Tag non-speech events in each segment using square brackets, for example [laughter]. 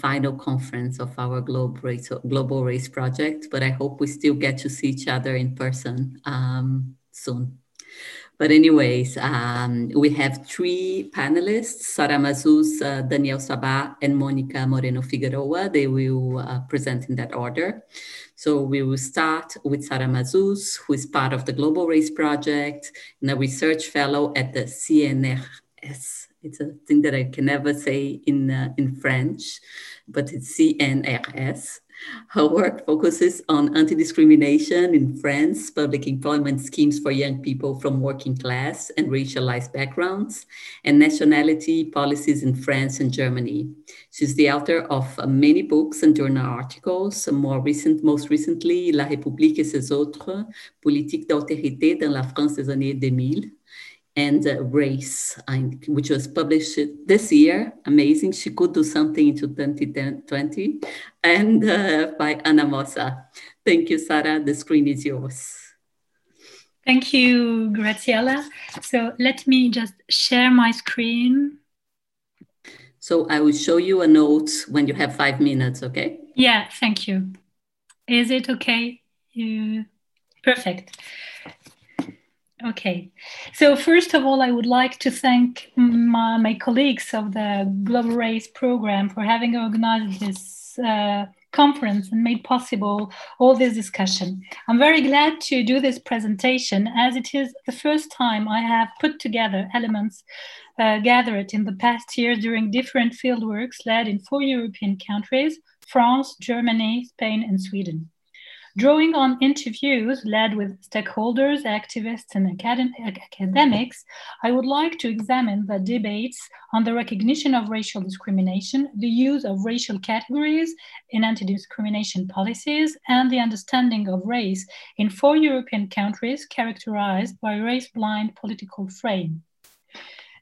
final conference of our global race, global race project, but I hope we still get to see each other in person um, soon. But anyways, um, we have three panelists, Sarah Mazouz, uh, Daniel Sabbagh, and Monica Moreno Figueroa. They will uh, present in that order. So we will start with Sarah Mazouz, who is part of the Global Race Project and a research fellow at the CNRS. It's a thing that I can never say in, uh, in French, but it's CNRS. Her work focuses on anti discrimination in France, public employment schemes for young people from working class and racialized backgrounds, and nationality policies in France and Germany. She's the author of many books and journal articles, more recent, most recently, La République et ses autres, politique d'altérité dans la France des années 2000, and uh, Race, which was published this year. Amazing. She could do something into 2020. And uh, by Anamosa. Thank you, Sarah. The screen is yours. Thank you, Graziella. So let me just share my screen. So I will show you a note when you have five minutes, okay? Yeah, thank you. Is it okay? You... Perfect. Okay. So first of all, I would like to thank my, my colleagues of the Global Race program for having organized this uh, conference and made possible all this discussion. I'm very glad to do this presentation as it is the first time I have put together elements uh, gathered in the past years during different fieldworks led in four European countries, France, Germany, Spain, and Sweden. Drawing on interviews led with stakeholders, activists, and acad academics, I would like to examine the debates on the recognition of racial discrimination, the use of racial categories in anti discrimination policies, and the understanding of race in four European countries characterized by race blind political frame.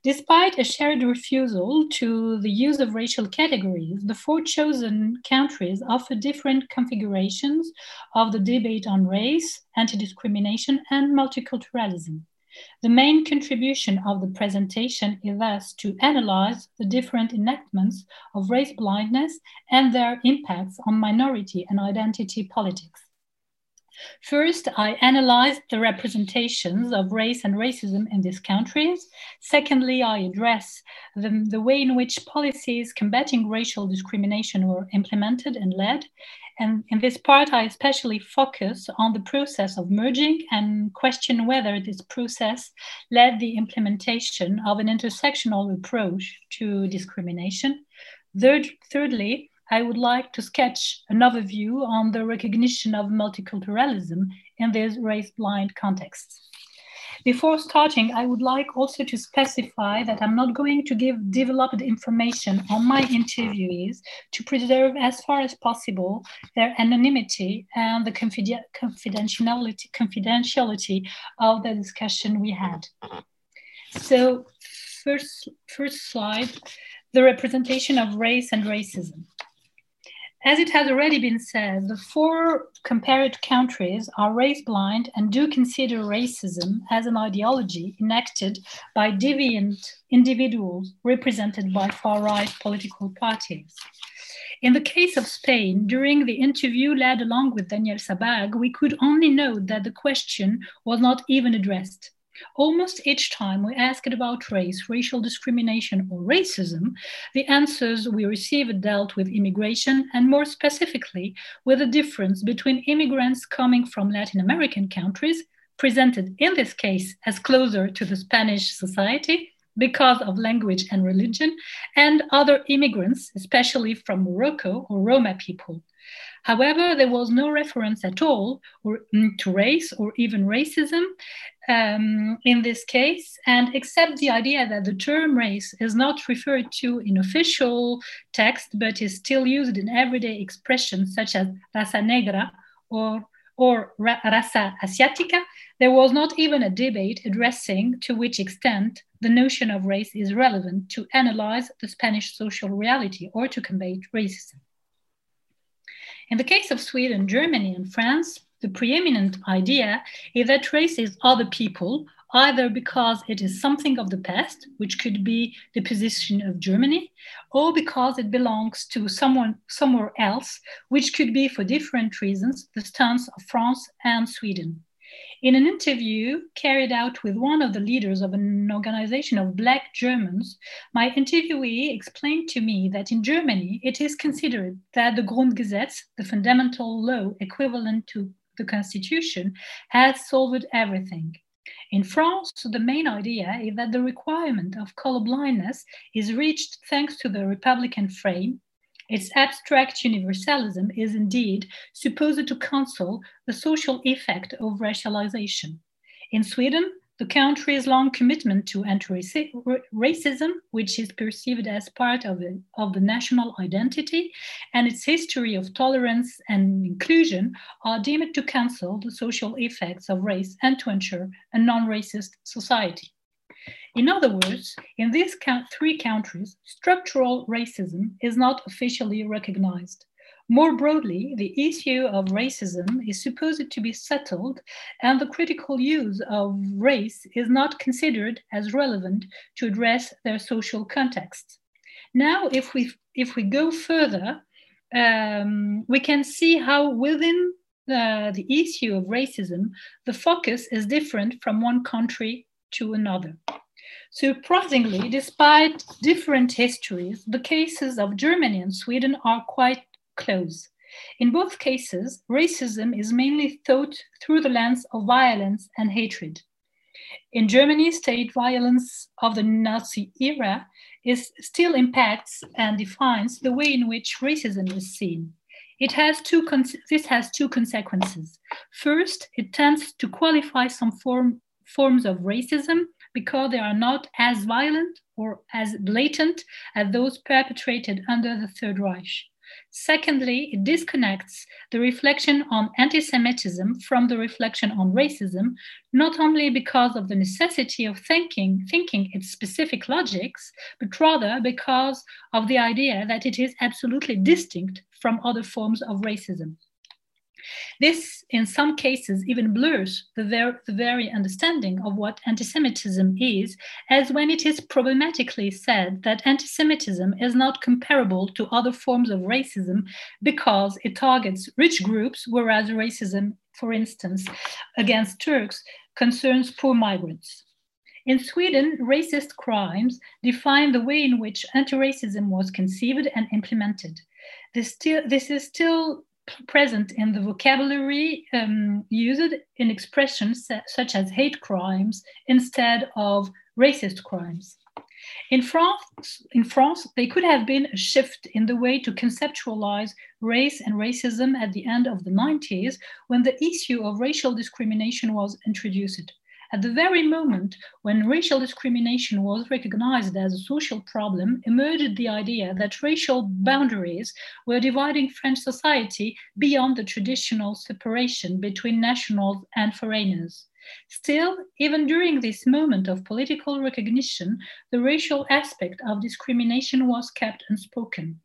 Despite a shared refusal to the use of racial categories, the four chosen countries offer different configurations of the debate on race, anti discrimination, and multiculturalism. The main contribution of the presentation is thus to analyze the different enactments of race blindness and their impacts on minority and identity politics. First, I analyzed the representations of race and racism in these countries. Secondly, I address the, the way in which policies combating racial discrimination were implemented and led. And in this part, I especially focus on the process of merging and question whether this process led the implementation of an intersectional approach to discrimination. Third, thirdly, I would like to sketch another view on the recognition of multiculturalism in this race blind context. Before starting, I would like also to specify that I'm not going to give developed information on my interviewees to preserve as far as possible their anonymity and the confidentiality, confidentiality of the discussion we had. So first, first slide, the representation of race and racism. As it has already been said, the four compared countries are race blind and do consider racism as an ideology enacted by deviant individuals represented by far right political parties. In the case of Spain, during the interview led along with Daniel Sabbagh, we could only note that the question was not even addressed. Almost each time we asked about race, racial discrimination, or racism, the answers we received dealt with immigration and more specifically with the difference between immigrants coming from Latin American countries, presented in this case as closer to the Spanish society because of language and religion, and other immigrants, especially from Morocco or Roma people. However, there was no reference at all or, mm, to race or even racism um, in this case, and except the idea that the term race is not referred to in official text but is still used in everyday expressions such as raza negra or or raza asiática, there was not even a debate addressing to which extent the notion of race is relevant to analyze the Spanish social reality or to combat racism. In the case of Sweden, Germany, and France, the preeminent idea is that race is other people, either because it is something of the past, which could be the position of Germany, or because it belongs to someone somewhere else, which could be for different reasons the stance of France and Sweden. In an interview carried out with one of the leaders of an organization of Black Germans, my interviewee explained to me that in Germany it is considered that the Grundgesetz, the fundamental law equivalent to the Constitution, has solved everything. In France, the main idea is that the requirement of colorblindness is reached thanks to the Republican frame. Its abstract universalism is indeed supposed to cancel the social effect of racialization. In Sweden, the country's long commitment to anti-racism, which is perceived as part of, the of the national identity, and its history of tolerance and inclusion are deemed to cancel the social effects of race and to ensure a non-racist society. In other words, in these three countries, structural racism is not officially recognized. More broadly, the issue of racism is supposed to be settled, and the critical use of race is not considered as relevant to address their social context. Now, if we, if we go further, um, we can see how within uh, the issue of racism, the focus is different from one country to another. Surprisingly, despite different histories, the cases of Germany and Sweden are quite close. In both cases, racism is mainly thought through the lens of violence and hatred. In Germany, state violence of the Nazi era is still impacts and defines the way in which racism is seen. It has two this has two consequences. First, it tends to qualify some form, forms of racism because they are not as violent or as blatant as those perpetrated under the Third Reich. Secondly, it disconnects the reflection on anti Semitism from the reflection on racism, not only because of the necessity of thinking, thinking its specific logics, but rather because of the idea that it is absolutely distinct from other forms of racism. This, in some cases, even blurs the, ver- the very understanding of what anti Semitism is, as when it is problematically said that anti Semitism is not comparable to other forms of racism because it targets rich groups, whereas racism, for instance, against Turks, concerns poor migrants. In Sweden, racist crimes define the way in which anti racism was conceived and implemented. This, still, this is still present in the vocabulary um, used in expressions such as hate crimes instead of racist crimes. In France, in France, there could have been a shift in the way to conceptualize race and racism at the end of the 90s when the issue of racial discrimination was introduced. At the very moment when racial discrimination was recognized as a social problem, emerged the idea that racial boundaries were dividing French society beyond the traditional separation between nationals and foreigners. Still, even during this moment of political recognition, the racial aspect of discrimination was kept unspoken.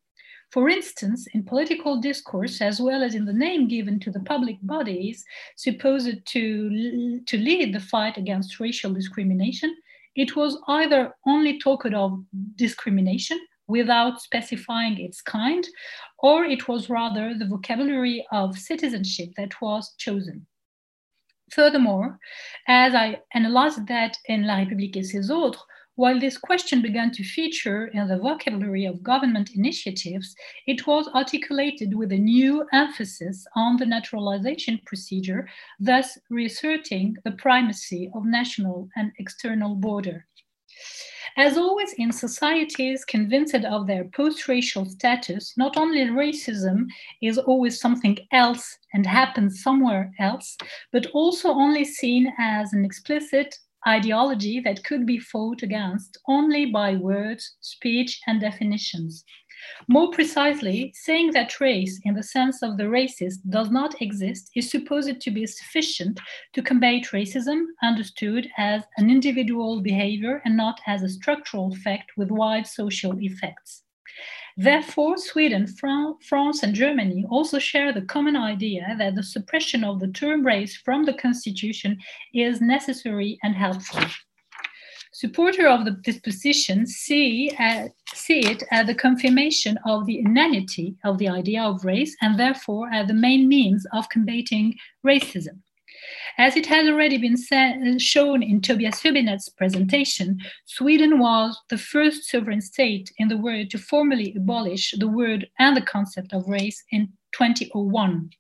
For instance, in political discourse, as well as in the name given to the public bodies supposed to, to lead the fight against racial discrimination, it was either only talked of discrimination without specifying its kind, or it was rather the vocabulary of citizenship that was chosen. Furthermore, as I analyzed that in La République et ses autres, while this question began to feature in the vocabulary of government initiatives, it was articulated with a new emphasis on the naturalization procedure, thus reasserting the primacy of national and external border. As always in societies convinced of their post racial status, not only racism is always something else and happens somewhere else, but also only seen as an explicit ideology that could be fought against only by words, speech, and definitions. More precisely, saying that race, in the sense of the racist, does not exist is supposed to be sufficient to combat racism, understood as an individual behavior and not as a structural fact with wide social effects. Therefore, Sweden, Fran France, and Germany also share the common idea that the suppression of the term race from the constitution is necessary and helpful. Supporters of the, this position see, uh, see it as the confirmation of the inanity of the idea of race and therefore as the main means of combating racism. As it has already been said, shown in Tobias Hübinette's presentation, Sweden was the first sovereign state in the world to formally abolish the word and the concept of race in 2001.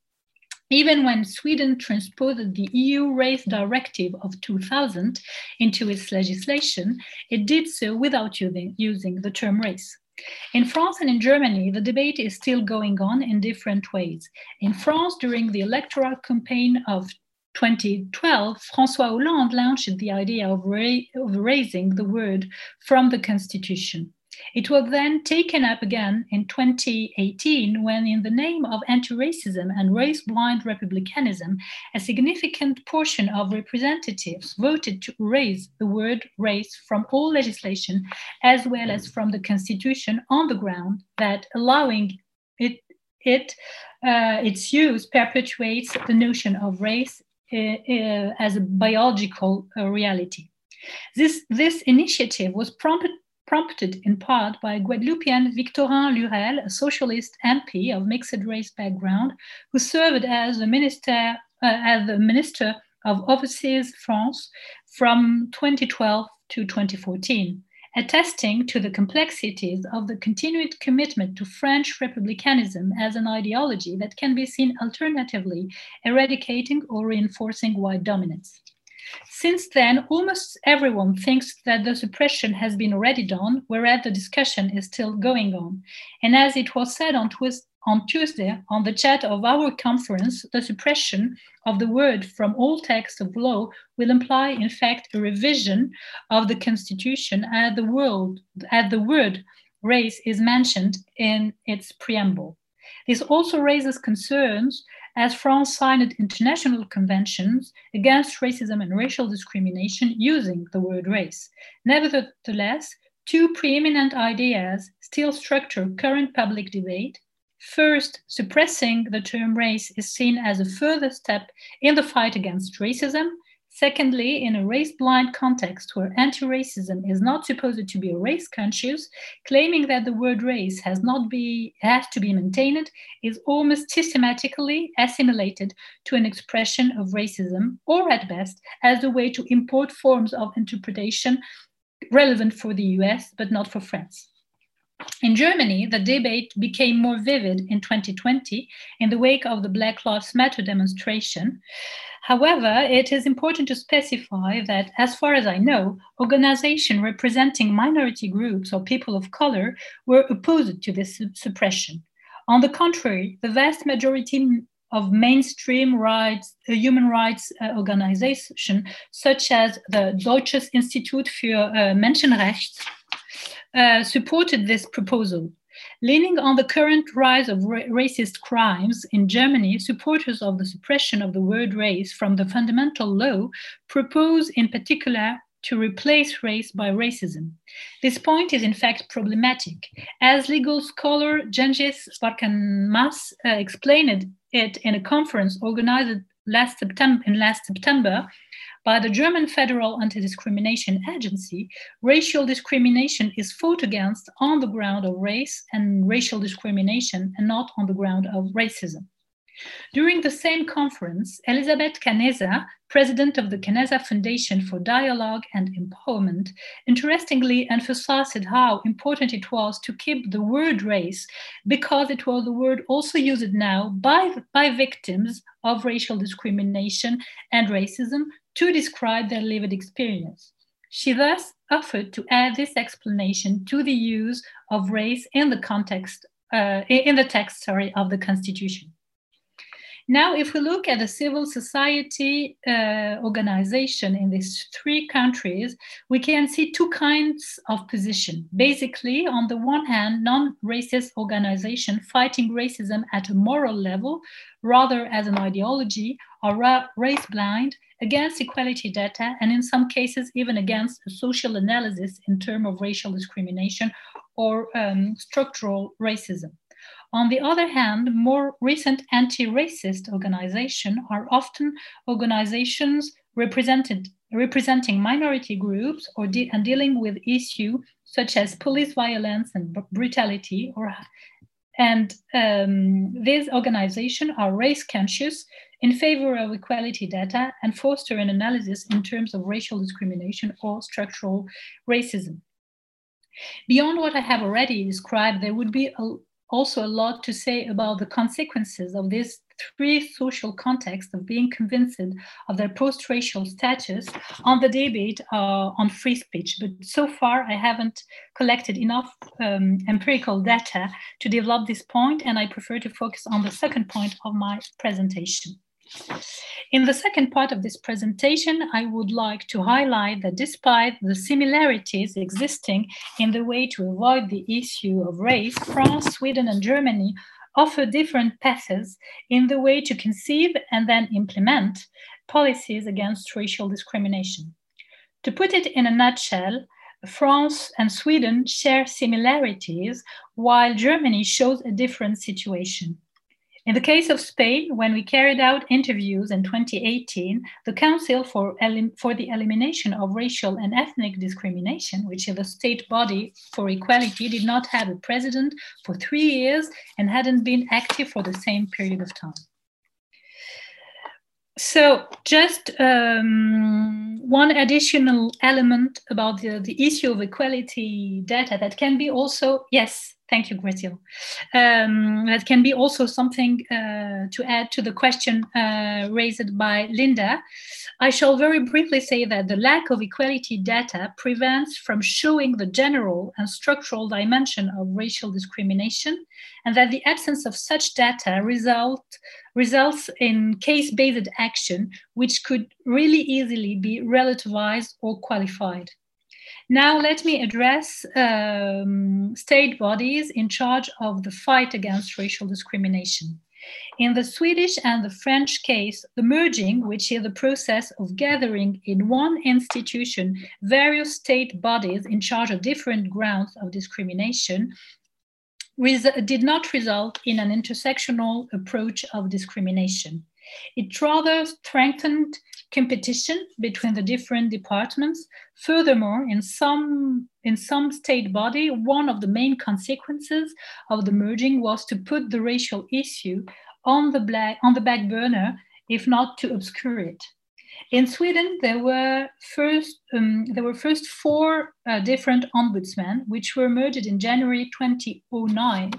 Even when Sweden transposed the EU Race Directive of 2000 into its legislation, it did so without using, using the term race. In France and in Germany, the debate is still going on in different ways. In France, during the electoral campaign of 2012, François Hollande launched the idea of, ra- of raising the word from the constitution. It was then taken up again in 2018 when, in the name of anti racism and race blind republicanism, a significant portion of representatives voted to erase the word race from all legislation as well as from the constitution on the ground that allowing it, it uh, its use perpetuates the notion of race as a biological uh, reality. This, this initiative was prompted prompted in part by Guadeloupean Victorin Lurel, a socialist MP of mixed race background, who served as the minister, uh, as the minister of Overseas France from 2012 to 2014, attesting to the complexities of the continued commitment to French republicanism as an ideology that can be seen alternatively eradicating or reinforcing white dominance. Since then, almost everyone thinks that the suppression has been already done, whereas the discussion is still going on. And as it was said on, twist, on Tuesday on the chat of our conference, the suppression of the word from all texts of law will imply, in fact, a revision of the Constitution as the, world, the word race is mentioned in its preamble. This also raises concerns as France signed international conventions against racism and racial discrimination using the word race. Nevertheless, two preeminent ideas still structure current public debate. First, suppressing the term race is seen as a further step in the fight against racism, Secondly, in a race blind context where anti racism is not supposed to be race conscious, claiming that the word race has, not be, has to be maintained is almost systematically assimilated to an expression of racism, or at best, as a way to import forms of interpretation relevant for the US but not for France. In Germany, the debate became more vivid in 2020 in the wake of the Black Lives Matter demonstration. However, it is important to specify that, as far as I know, organizations representing minority groups or people of color were opposed to this suppression. On the contrary, the vast majority of mainstream rights, uh, human rights uh, organizations, such as the Deutsches Institut für uh, Menschenrechte, uh, supported this proposal. Leaning on the current rise of ra racist crimes in Germany, supporters of the suppression of the word race from the fundamental law propose, in particular, to replace race by racism. This point is in fact problematic. As legal scholar Cengiz Barskanmaz uh, explained it in a conference organized last September, in last September, by the German Federal Anti Discrimination Agency, racial discrimination is fought against on the ground of race and racial discrimination and not on the ground of racism. During the same conference, Elisabeth Kaneza, president of the Kaneza Foundation for Dialogue and Empowerment, interestingly emphasized how important it was to keep the word race because it was the word also used now by, by victims of racial discrimination and racism to describe their lived experience. She thus offered to add this explanation to the use of race in the context, uh, in the text, sorry, of the Constitution. Now, if we look at the civil society uh, organization in these three countries, we can see two kinds of position. Basically, on the one hand, non-racist organization fighting racism at a moral level, rather as an ideology, or race blind, against equality data, and in some cases, even against social analysis in terms of racial discrimination or um, structural racism. On the other hand, more recent anti-racist organizations are often organizations represented, representing minority groups or de and dealing with issues such as police violence and brutality or and um, these organizations are race conscious in favor of equality data and foster an analysis in terms of racial discrimination or structural racism. Beyond what I have already described, there would be a, also a lot to say about the consequences of this three social contexts of being convinced of their post-racial status on the debate uh, on free speech. But so far, I haven't collected enough um, empirical data to develop this point, and I prefer to focus on the second point of my presentation. In the second part of this presentation, I would like to highlight that despite the similarities existing in the way to avoid the issue of race, France, Sweden, and Germany offer different paths in the way to conceive and then implement policies against racial discrimination. To put it in a nutshell, France and Sweden share similarities, while Germany shows a different situation. In the case of Spain, when we carried out interviews in 2018, the Council for, for the Elimination of Racial and Ethnic Discrimination, which is a state body for equality, did not have a president for three years and hadn't been active for the same period of time. So, just um, one additional element about the, the issue of equality data that can be also, yes, Thank you, Graziella. Um, that can be also something uh, to add to the question uh, raised by Linda. I shall very briefly say that the lack of equality data prevents from showing the general and structural dimension of racial discrimination, and that the absence of such data result, results in case-based action, which could really easily be relativized or qualified. Now, let me address um, state bodies in charge of the fight against racial discrimination. In the Swedish and the French case, the merging, which is the process of gathering in one institution various state bodies in charge of different grounds of discrimination, did not result in an intersectional approach of discrimination. It rather strengthened competition between the different departments. Furthermore, in some, in some state body, one of the main consequences of the merging was to put the racial issue on the, black, on the back burner, if not to obscure it. In Sweden, there were first um, there were first four uh, different ombudsmen, which were merged in January 2009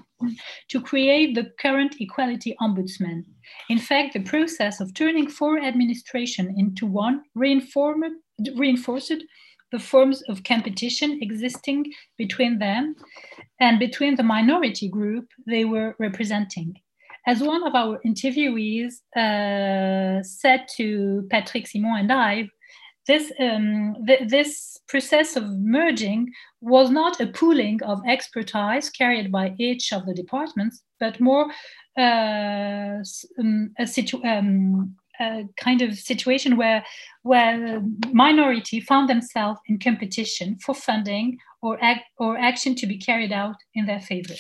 to create the current equality ombudsman. In fact, the process of turning four administration into one reinforced the forms of competition existing between them and between the minority group they were representing. As one of our interviewees uh, said to Patrick Simon and I, this, um, th this process of merging was not a pooling of expertise carried by each of the departments, but more uh, um, a, situ- um, a kind of situation where, where minority found themselves in competition for funding or, ac- or action to be carried out in their favor.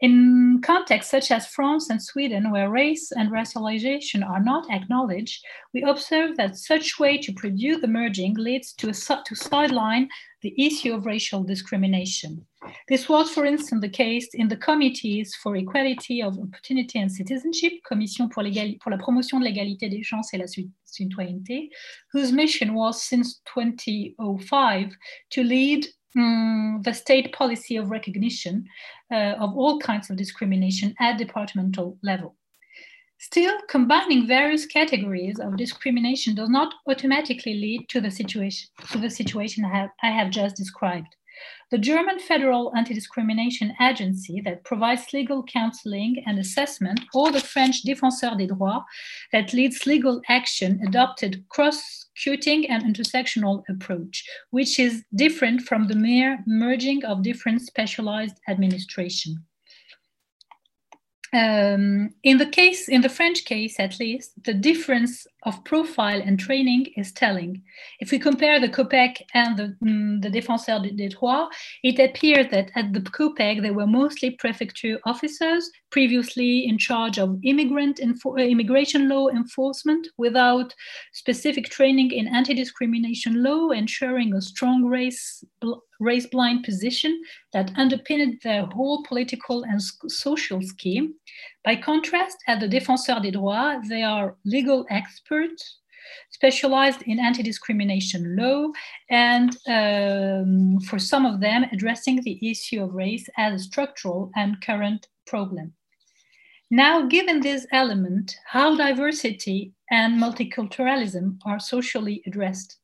In contexts such as France and Sweden, where race and racialization are not acknowledged, we observe that such way to produce the merging leads to, a, to sideline the issue of racial discrimination. This was, for instance, the case in the Committees for Equality of Opportunity and Citizenship, Commission pour, pour la promotion de l'égalité des chances et la citoyenneté, whose mission was since 2005 to lead um, the state policy of recognition uh, of all kinds of discrimination at departmental level. Still, combining various categories of discrimination does not automatically lead to the situation, to the situation I have, I have just described. The German Federal Anti Discrimination Agency that provides legal counseling and assessment, or the French Défenseur des droits that leads legal action, adopted cross cutting and intersectional approach, which is different from the mere merging of different specialized administration. um, in the case, in the French case at least, the difference of profile and training is telling. If we compare the COPEC and the, mm, the Défenseur des Droits, it appears that at the COPEC, they were mostly prefecture officers, previously in charge of immigrant uh, immigration law enforcement without specific training in anti-discrimination law, ensuring a strong race race blind position that underpinned their whole political and social scheme. By contrast, at the Défenseur des Droits, they are legal experts specialized in anti discrimination law, and um, for some of them, addressing the issue of race as a structural and current problem. Now, given this element, how diversity and multiculturalism are socially addressed?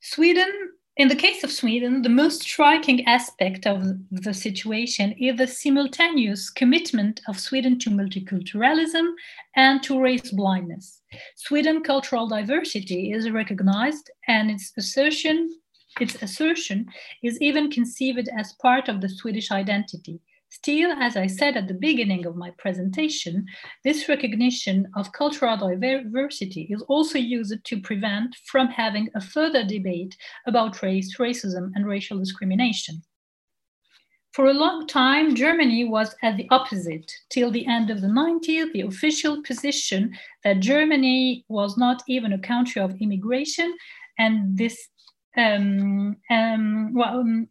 Sweden, in the case of Sweden, the most striking aspect of the situation is the simultaneous commitment of Sweden to multiculturalism and to race blindness. Sweden cultural diversity is recognized and its assertion its assertion is even conceived as part of the Swedish identity. Still, as I said at the beginning of my presentation, this recognition of cultural diversity is also used to prevent from having a further debate about race, racism, and racial discrimination. For a long time, Germany was at the opposite. Till the end of the 90s, the official position that Germany was not even a country of immigration, and this um, um, um,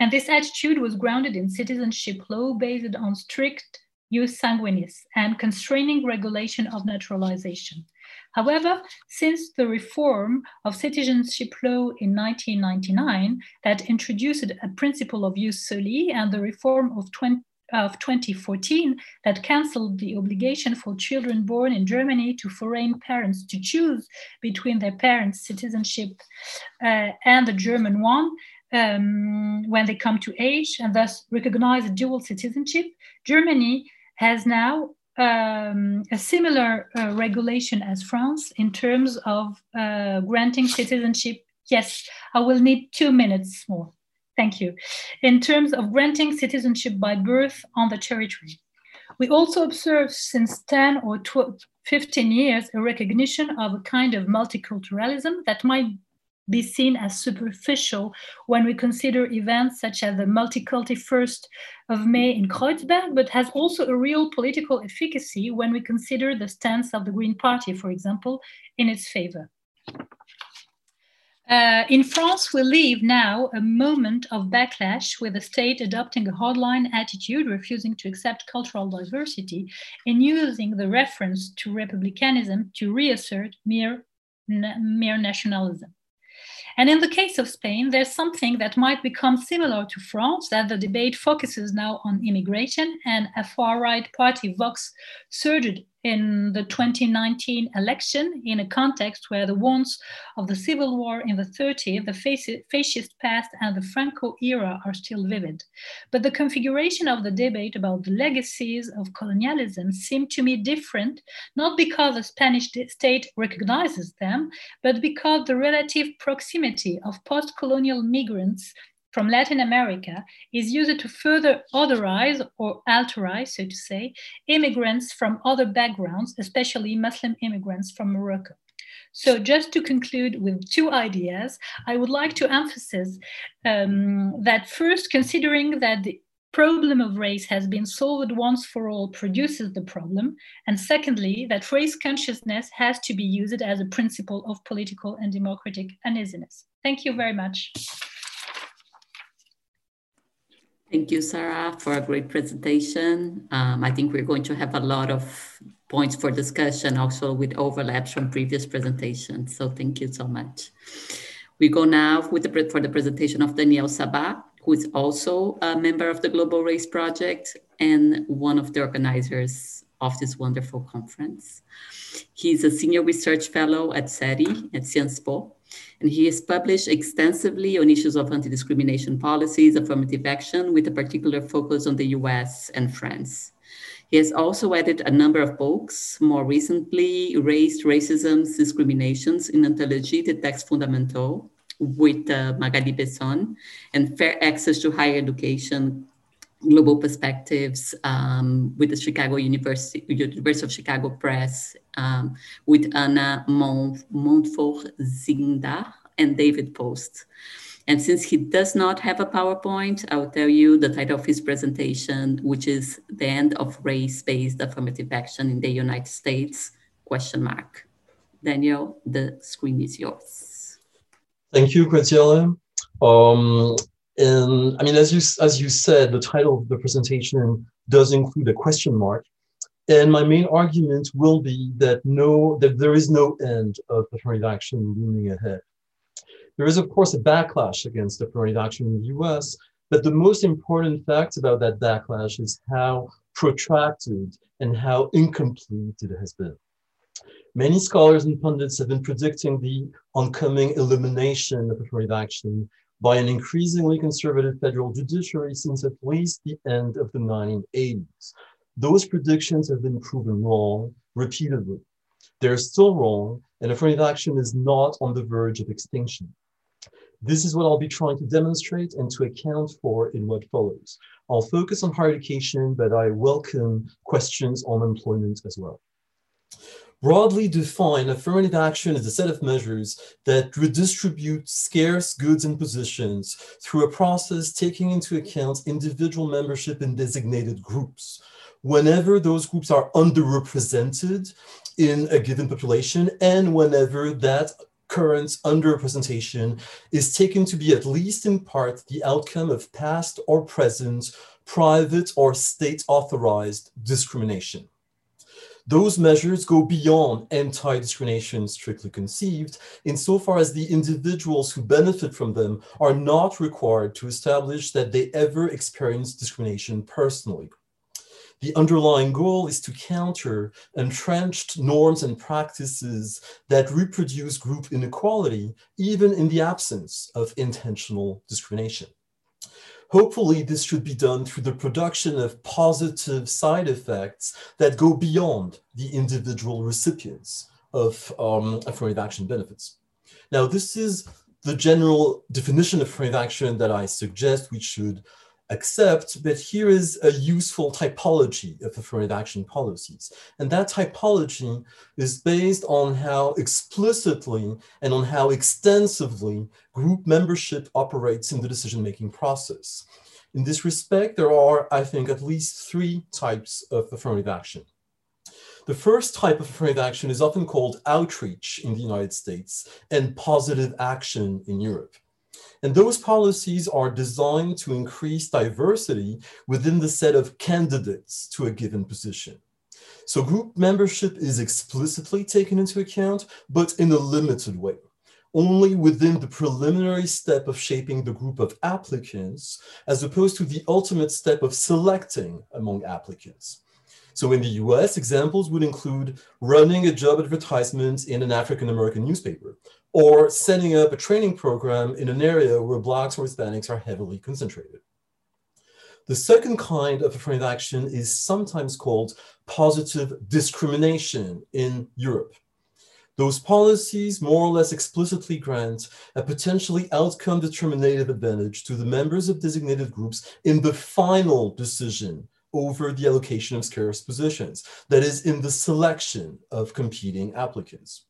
and this attitude was grounded in citizenship law based on strict jus sanguinis and constraining regulation of naturalization. However, since the reform of citizenship law in 1999 that introduced a principle of jus soli and the reform of 20, of 2014 that canceled the obligation for children born in Germany to foreign parents to choose between their parents' citizenship uh, and the German one um, when they come to age and thus recognize a dual citizenship. Germany has now um, a similar uh, regulation as France in terms of uh, granting citizenship. Yes, I will need two minutes more. Thank you. In terms of granting citizenship by birth on the territory, we also observe since 10 or 12, 15 years a recognition of a kind of multiculturalism that might be seen as superficial when we consider events such as the multiculti first of May in Kreuzberg, but has also a real political efficacy when we consider the stance of the Green Party, for example, in its favor. Uh, in France, we live now a moment of backlash with the state adopting a hardline attitude, refusing to accept cultural diversity, and using the reference to republicanism to reassert mere, mere nationalism. And in the case of Spain, there's something that might become similar to France, that the debate focuses now on immigration, and a far right party, Vox, surged in the 2019 election in a context where the wounds of the civil war in the 30s, the fascist past, and the Franco era are still vivid. But the configuration of the debate about the legacies of colonialism seemed to me different, not because the Spanish state recognizes them, but because the relative proximity of post colonial migrants from Latin America is used to further otherize or alterize, so to say, immigrants from other backgrounds, especially Muslim immigrants from Morocco. So just to conclude with two ideas, I would like to emphasize um, that first, considering that the problem of race has been solved once for all produces the problem. And secondly, that race consciousness has to be used as a principle of political and democratic uneasiness. Thank you very much. Thank you, Sarah, for a great presentation. Um, I think we're going to have a lot of points for discussion also with overlaps from previous presentations. So thank you so much. We go now with the, for the presentation of Daniel Sabbagh, who is also a member of the Global Race Project and one of the organizers of this wonderful conference. He's a senior research fellow at CERI at Sciences Po, and he has published extensively on issues of anti-discrimination policies, affirmative action, with a particular focus on the US and France. He has also edited a number of books, more recently, Race, Racism, Discriminations in Anthologie de Textes Fondamentaux with uh, Magali Bessone, and Fair Access to Higher Education global perspectives um, with the Chicago University, University of Chicago Press, um, with Anna Mountford-Zimdars and David Post. And since he does not have a PowerPoint, I'll tell you the title of his presentation, which is The End of Race-Based Affirmative Action in the United States, question mark. Daniel, the screen is yours. Thank you, Graziella. Um, and I mean, as you, as you said, the title of the presentation does include a question mark. And my main argument will be that no, that there is no end of affirmative action looming ahead. There is, of course, a backlash against affirmative action in the US, but the most important fact about that backlash is how protracted and how incomplete it has been. Many scholars and pundits have been predicting the oncoming elimination of affirmative action by an increasingly conservative federal judiciary since at least the end of the 1980s. Those predictions have been proven wrong repeatedly. They're still wrong, and affirmative action is not on the verge of extinction. This is what I'll be trying to demonstrate and to account for in what follows. I'll focus on higher education, but I welcome questions on employment as well. Broadly define affirmative action as a set of measures that redistribute scarce goods and positions through a process taking into account individual membership in designated groups. Whenever those groups are underrepresented in a given population and whenever that current underrepresentation is taken to be at least in part the outcome of past or present private or state authorized discrimination. Those measures go beyond anti-discrimination strictly conceived, insofar as the individuals who benefit from them are not required to establish that they ever experienced discrimination personally. The underlying goal is to counter entrenched norms and practices that reproduce group inequality, even in the absence of intentional discrimination. Hopefully, this should be done through the production of positive side effects that go beyond the individual recipients of um, affirmative action benefits. Now, this is the general definition of affirmative action that I suggest we should accept, but here is a useful typology of affirmative action policies. And that typology is based on how explicitly and on how extensively group membership operates in the decision-making process. In this respect, there are, I think, at least three types of affirmative action. The first type of affirmative action is often called outreach in the United States and positive action in Europe. And those policies are designed to increase diversity within the set of candidates to a given position. So group membership is explicitly taken into account, but in a limited way, only within the preliminary step of shaping the group of applicants, as opposed to the ultimate step of selecting among applicants. So in the US, examples would include running a job advertisement in an African American newspaper, or setting up a training program in an area where Blacks or Hispanics are heavily concentrated. The second kind of affirmative action is sometimes called positive discrimination in Europe. Those policies more or less explicitly grant a potentially outcome determinative advantage to the members of designated groups in the final decision over the allocation of scarce positions, that is, in the selection of competing applicants.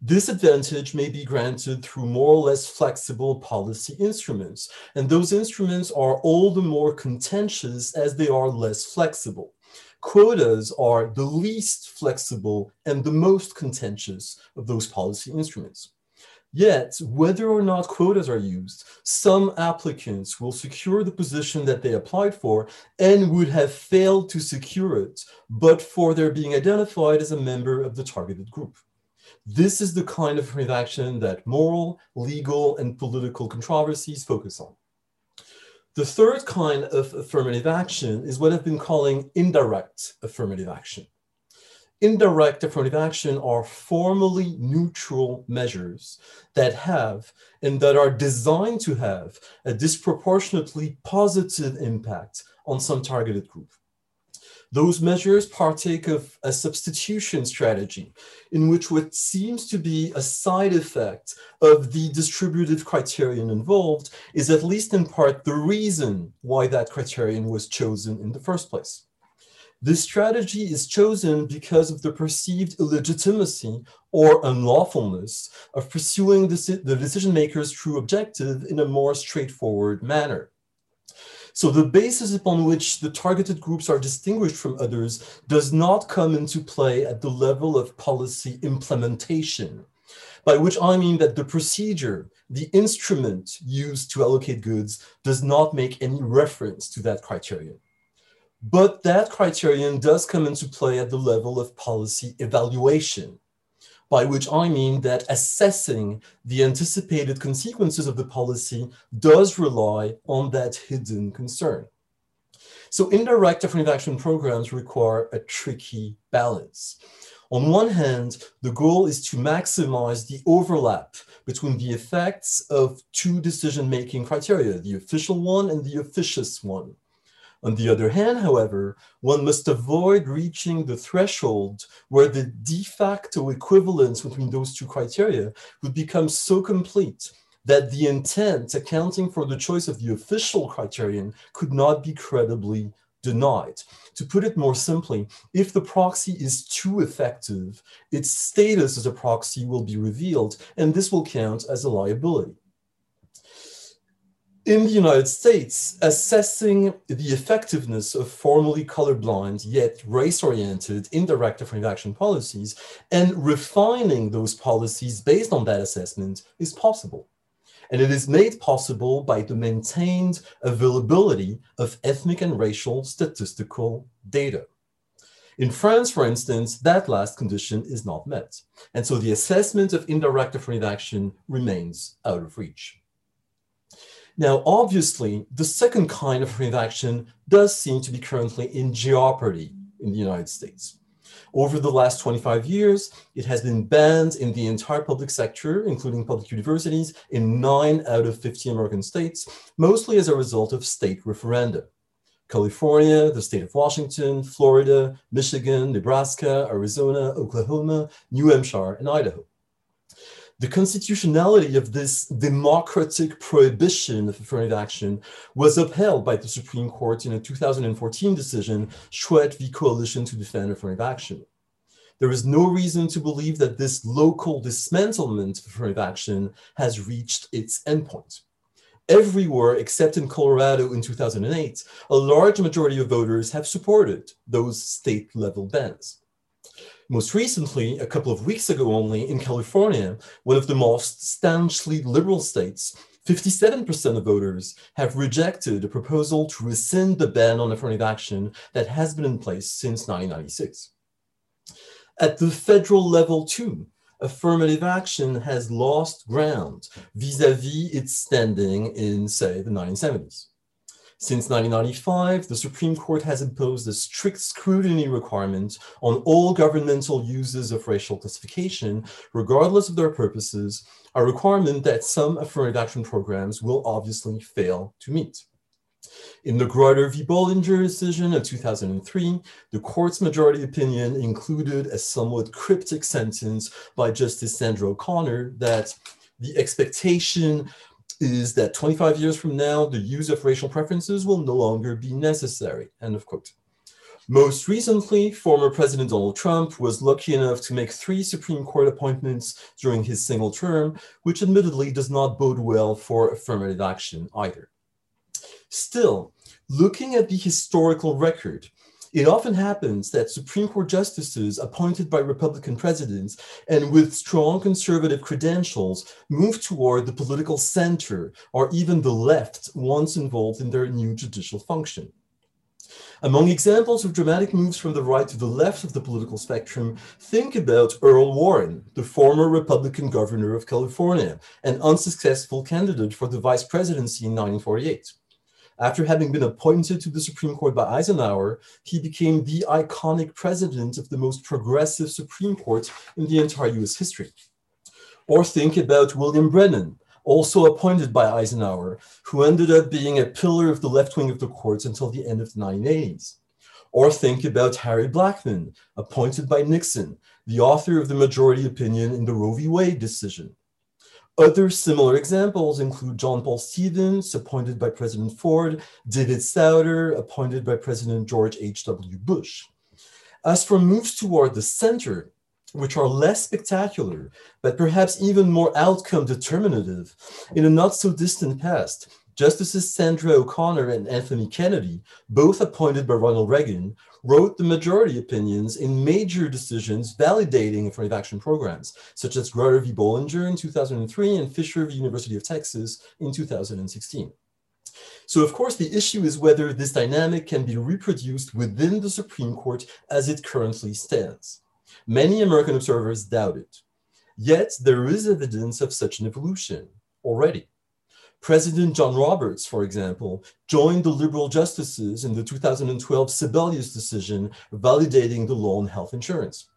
This advantage may be granted through more or less flexible policy instruments, and those instruments are all the more contentious as they are less flexible. Quotas are the least flexible and the most contentious of those policy instruments. Yet, whether or not quotas are used, some applicants will secure the position that they applied for and would have failed to secure it, but for their being identified as a member of the targeted group. This is the kind of affirmative action that moral, legal, and political controversies focus on. The third kind of affirmative action is what I've been calling indirect affirmative action. Indirect affirmative action are formally neutral measures that have and that are designed to have a disproportionately positive impact on some targeted group. Those measures partake of a substitution strategy in which what seems to be a side effect of the distributive criterion involved is at least in part the reason why that criterion was chosen in the first place. This strategy is chosen because of the perceived illegitimacy or unlawfulness of pursuing the, the decision maker's true objective in a more straightforward manner. So the basis upon which the targeted groups are distinguished from others does not come into play at the level of policy implementation, by which I mean that the procedure, the instrument used to allocate goods does not make any reference to that criterion. But that criterion does come into play at the level of policy evaluation by which I mean that assessing the anticipated consequences of the policy does rely on that hidden concern. So indirect affirmative action programs require a tricky balance. On one hand, the goal is to maximize the overlap between the effects of two decision-making criteria, the official one and the officious one. On the other hand, however, one must avoid reaching the threshold where the de facto equivalence between those two criteria would become so complete that the intent accounting for the choice of the official criterion could not be credibly denied. To put it more simply, if the proxy is too effective, its status as a proxy will be revealed, and this will count as a liability in the United States, assessing the effectiveness of formally colorblind yet race-oriented indirect affirmative action policies and refining those policies based on that assessment is possible. And it is made possible by the maintained availability of ethnic and racial statistical data. In France, for instance, that last condition is not met. And so the assessment of indirect affirmative action remains out of reach. Now, obviously, the second kind of affirmative action does seem to be currently in jeopardy in the United States. Over the last 25 years, it has been banned in the entire public sector, including public universities, in nine out of 50 American states, mostly as a result of state referenda. California, the state of Washington, Florida, Michigan, Nebraska, Arizona, Oklahoma, New Hampshire, and Idaho the constitutionality of this democratic prohibition of affirmative action was upheld by the Supreme Court in a 2014 decision, Schuette v. Coalition to Defend Affirmative Action. There is no reason to believe that this local dismantlement of affirmative action has reached its endpoint. Everywhere except in Colorado in 2008, a large majority of voters have supported those state level bans. Most recently, a couple of weeks ago only, in California, one of the most staunchly liberal states, 57% of voters have rejected a proposal to rescind the ban on affirmative action that has been in place since 1996. At the federal level, too, affirmative action has lost ground vis-a-vis its standing in, say, the 1970s. Since 1995, the Supreme Court has imposed a strict scrutiny requirement on all governmental uses of racial classification, regardless of their purposes, a requirement that some affirmative action programs will obviously fail to meet. In the Grutter v. Bollinger decision of 2003, the court's majority opinion included a somewhat cryptic sentence by Justice Sandra O'Connor that the expectation is that 25 years from now, the use of racial preferences will no longer be necessary, end of quote. Most recently, former President Donald Trump was lucky enough to make three Supreme Court appointments during his single term, which admittedly does not bode well for affirmative action either. Still, looking at the historical record, it often happens that Supreme Court justices appointed by Republican presidents and with strong conservative credentials move toward the political center or even the left once involved in their new judicial function. Among examples of dramatic moves from the right to the left of the political spectrum, think about Earl Warren, the former Republican governor of California, an unsuccessful candidate for the vice presidency in 1948. After having been appointed to the Supreme Court by Eisenhower, he became the iconic president of the most progressive Supreme Court in the entire US history. Or think about William Brennan, also appointed by Eisenhower, who ended up being a pillar of the left wing of the courts until the end of the 1980s. Or think about Harry Blackmun, appointed by Nixon, the author of the majority opinion in the Roe v. Wade decision. Other similar examples include John Paul Stevens, appointed by President Ford, David Souter, appointed by President George H.W. Bush. As for moves toward the center, which are less spectacular, but perhaps even more outcome determinative, in a not so distant past, Justices Sandra O'Connor and Anthony Kennedy, both appointed by Ronald Reagan, wrote the majority opinions in major decisions validating affirmative action programs, such as Grutter v. Bollinger in 2003 and Fisher v. University of Texas in 2016. So of course, the issue is whether this dynamic can be reproduced within the Supreme Court as it currently stands. Many American observers doubt it. Yet there is evidence of such an evolution already. President John Roberts, for example, joined the liberal justices in the 2012 Sebelius decision validating the law on health insurance.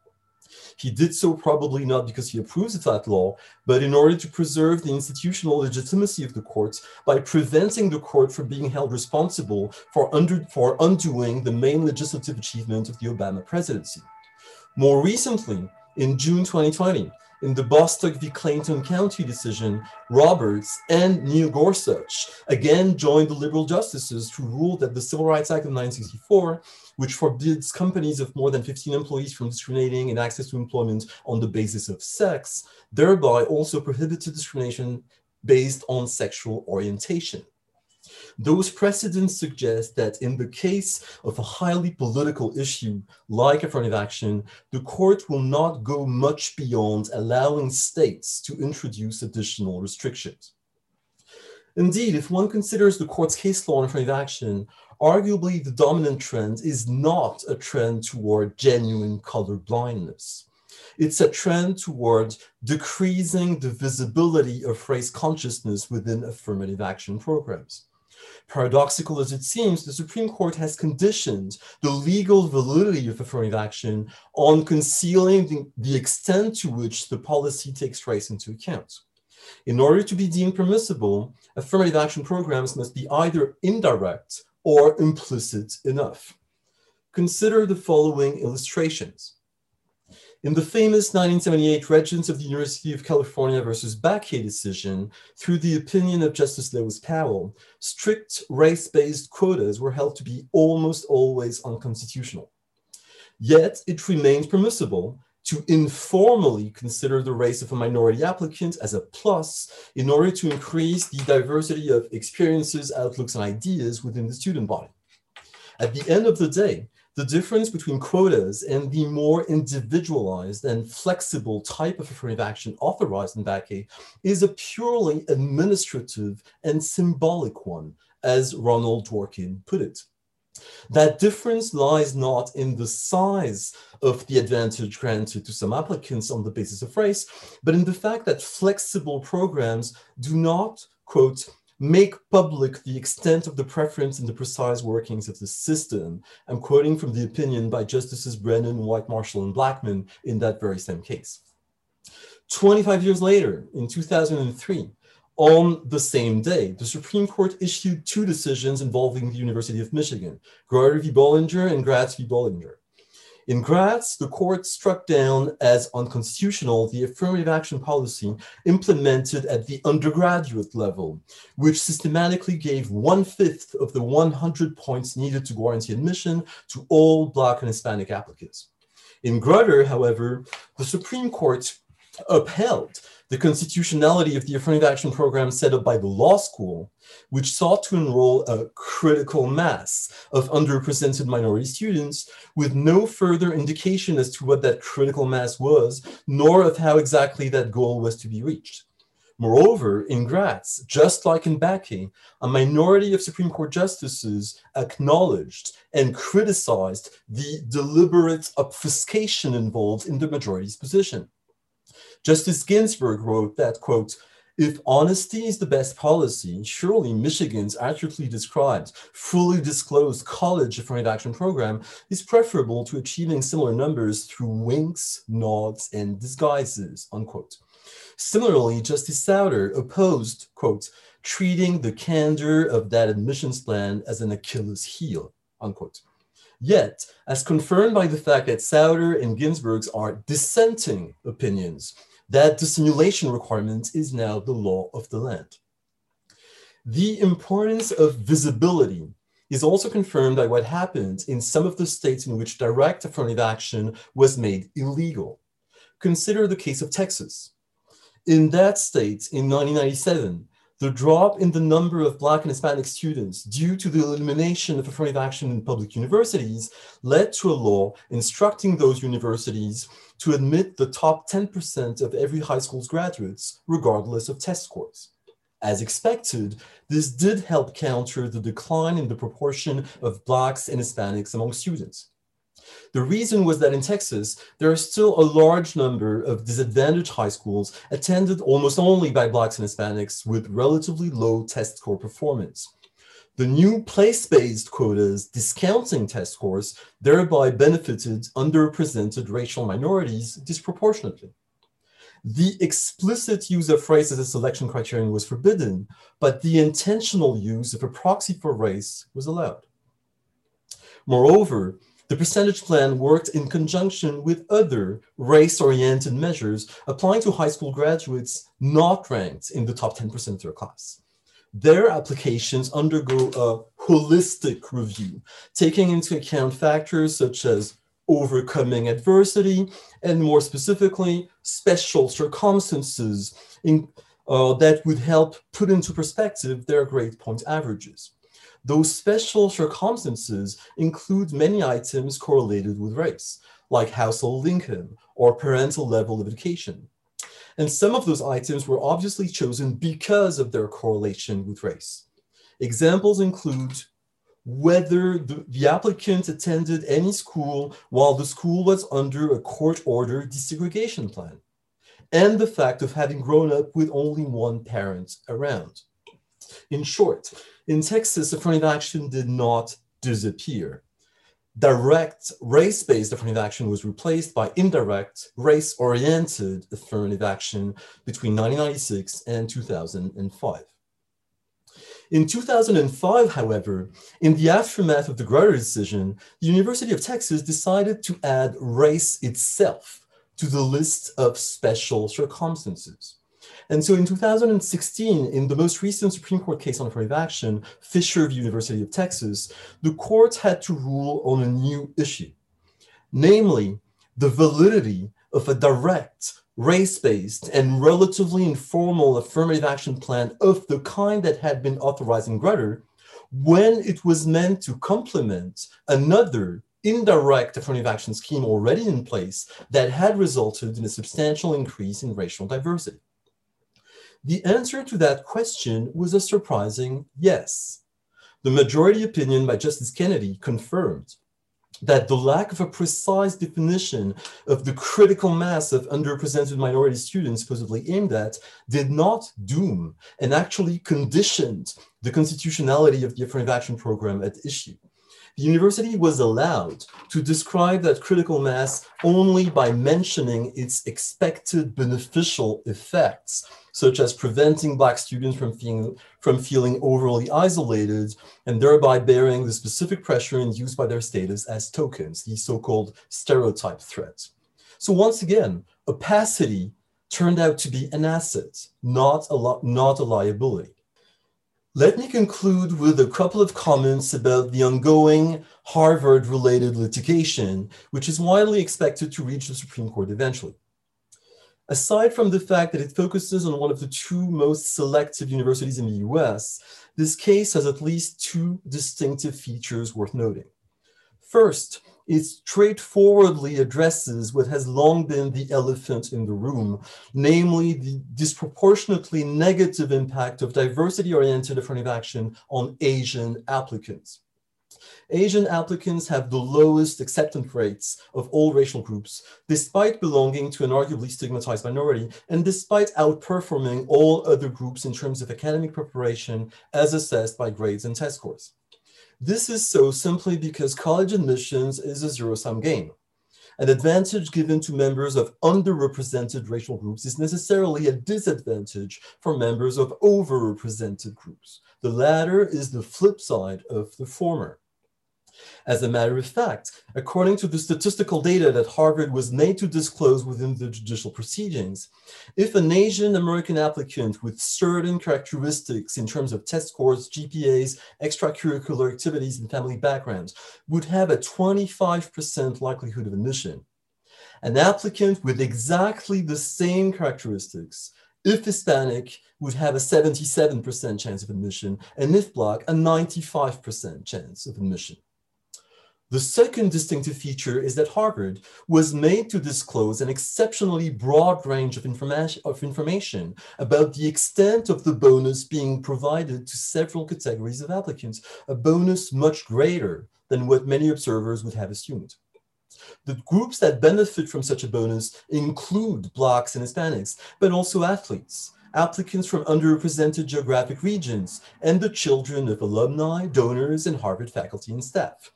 He did so probably not because he approves of that law, but in order to preserve the institutional legitimacy of the courts by preventing the court from being held responsible for, under, for undoing the main legislative achievement of the Obama presidency. More recently, in June 2020, in the Bostock v. Clayton County decision, Roberts and Neil Gorsuch again joined the liberal justices who ruled that the Civil Rights Act of 1964, which forbids companies of more than 15 employees from discriminating in access to employment on the basis of sex, thereby also prohibited discrimination based on sexual orientation. Those precedents suggest that in the case of a highly political issue like affirmative action, the court will not go much beyond allowing states to introduce additional restrictions. Indeed, if one considers the court's case law on affirmative action, arguably the dominant trend is not a trend toward genuine color blindness. It's a trend toward decreasing the visibility of race consciousness within affirmative action programs. Paradoxical as it seems, the Supreme Court has conditioned the legal validity of affirmative action on concealing the, the extent to which the policy takes race into account. In order to be deemed permissible, affirmative action programs must be either indirect or implicit enough. Consider the following illustrations. In the famous 1978 Regents of the University of California versus Bakke decision, through the opinion of Justice Lewis Powell, strict race-based quotas were held to be almost always unconstitutional. Yet it remains permissible to informally consider the race of a minority applicant as a plus in order to increase the diversity of experiences, outlooks, and ideas within the student body. At the end of the day, the difference between quotas and the more individualized and flexible type of affirmative action authorized in Bakke is a purely administrative and symbolic one, as Ronald Dworkin put it. That difference lies not in the size of the advantage granted to some applicants on the basis of race, but in the fact that flexible programs do not, quote, make public the extent of the preference and the precise workings of the system. I'm quoting from the opinion by Justices Brennan, White, Marshall, and Blackmun in that very same case. 25 years later, in 2003, on the same day, the Supreme Court issued two decisions involving the University of Michigan, Grutter v. Bollinger and Gratz v. Bollinger. In Gratz, the court struck down as unconstitutional the affirmative action policy implemented at the undergraduate level, which systematically gave one fifth of the 100 points needed to guarantee admission to all Black and Hispanic applicants. In Grutter, however, the Supreme Court upheld the constitutionality of the affirmative action program set up by the law school, which sought to enroll a critical mass of underrepresented minority students with no further indication as to what that critical mass was, nor of how exactly that goal was to be reached. Moreover, in Gratz, just like in Bakke, a minority of Supreme Court justices acknowledged and criticized the deliberate obfuscation involved in the majority's position. Justice Ginsburg wrote that, quote, if honesty is the best policy, surely Michigan's accurately described, fully disclosed college affirmative action program is preferable to achieving similar numbers through winks, nods, and disguises, unquote. Similarly, Justice Souter opposed, quote, treating the candor of that admissions plan as an Achilles heel, unquote. Yet, as confirmed by the fact that Souter and Ginsburg's are dissenting opinions, that the simulation requirement is now the law of the land. The importance of visibility is also confirmed by what happened in some of the states in which direct affirmative action was made illegal. Consider the case of Texas. In that state, in 1997, the drop in the number of Black and Hispanic students due to the elimination of affirmative action in public universities led to a law instructing those universities to admit the top 10% of every high school's graduates, regardless of test scores. As expected, this did help counter the decline in the proportion of Blacks and Hispanics among students. The reason was that in Texas, there are still a large number of disadvantaged high schools attended almost only by Blacks and Hispanics with relatively low test score performance. The new place-based quotas discounting test scores thereby benefited underrepresented racial minorities disproportionately. The explicit use of race as a selection criterion was forbidden, but the intentional use of a proxy for race was allowed. Moreover, the percentage plan worked in conjunction with other race-oriented measures applying to high school graduates not ranked in the top 10% of their class. Their applications undergo a holistic review, taking into account factors such as overcoming adversity, and more specifically, special circumstances in, uh, that would help put into perspective their grade point averages. Those special circumstances include many items correlated with race, like household income or parental level of education. And some of those items were obviously chosen because of their correlation with race. Examples include whether the, the, applicant attended any school while the school was under a court order desegregation plan, and the fact of having grown up with only one parent around. In short, in Texas, affirmative action did not disappear. Direct race-based affirmative action was replaced by indirect race-oriented affirmative action between 1996 and 2005. In 2005, however, in the aftermath of the Grutter decision, the University of Texas decided to add race itself to the list of special circumstances. And so in 2016, in the most recent Supreme Court case on affirmative action, Fisher v. University of Texas, the court had to rule on a new issue, namely the validity of a direct, race-based, and relatively informal affirmative action plan of the kind that had been authorized in Grutter when it was meant to complement another indirect affirmative action scheme already in place that had resulted in a substantial increase in racial diversity. The answer to that question was a surprising yes. The majority opinion by Justice Kennedy confirmed that the lack of a precise definition of the critical mass of underrepresented minority students supposedly aimed at did not doom and actually conditioned the constitutionality of the affirmative action program at issue. The university was allowed to describe that critical mass only by mentioning its expected beneficial effects such as preventing Black students from feeling, from feeling overly isolated and thereby bearing the specific pressure induced by their status as tokens, the so-called stereotype threat. So once again, opacity turned out to be an asset, not a, not a liability. Let me conclude with a couple of comments about the ongoing Harvard-related litigation, which is widely expected to reach the Supreme Court eventually. Aside from the fact that it focuses on one of the two most selective universities in the US, this case has at least two distinctive features worth noting. First, it straightforwardly addresses what has long been the elephant in the room, namely the disproportionately negative impact of diversity-oriented affirmative action on Asian applicants. Asian applicants have the lowest acceptance rates of all racial groups, despite belonging to an arguably stigmatized minority, and despite outperforming all other groups in terms of academic preparation as assessed by grades and test scores. This is so simply because college admissions is a zero-sum game. An advantage given to members of underrepresented racial groups is necessarily a disadvantage for members of overrepresented groups. The latter is the flip side of the former. As a matter of fact, according to the statistical data that Harvard was made to disclose within the judicial proceedings, if an Asian American applicant with certain characteristics in terms of test scores, GPAs, extracurricular activities, and family backgrounds would have a 25% likelihood of admission, an applicant with exactly the same characteristics if Hispanic would have a 77% chance of admission, and if Black, a 95% chance of admission. The second distinctive feature is that Harvard was made to disclose an exceptionally broad range of information, of information about the extent of the bonus being provided to several categories of applicants, a bonus much greater than what many observers would have assumed. The groups that benefit from such a bonus include Blacks and Hispanics, but also athletes, applicants from underrepresented geographic regions, and the children of alumni, donors, and Harvard faculty and staff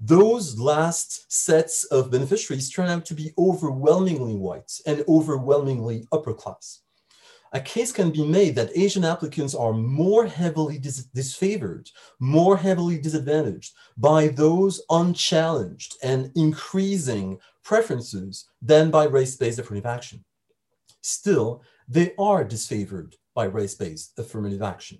those last sets of beneficiaries turn out to be overwhelmingly white and overwhelmingly upper class. A case can be made that Asian applicants are more heavily dis disfavored, more heavily disadvantaged by those unchallenged and increasing preferences than by race-based affirmative action. Still, they are disfavored by race-based affirmative action.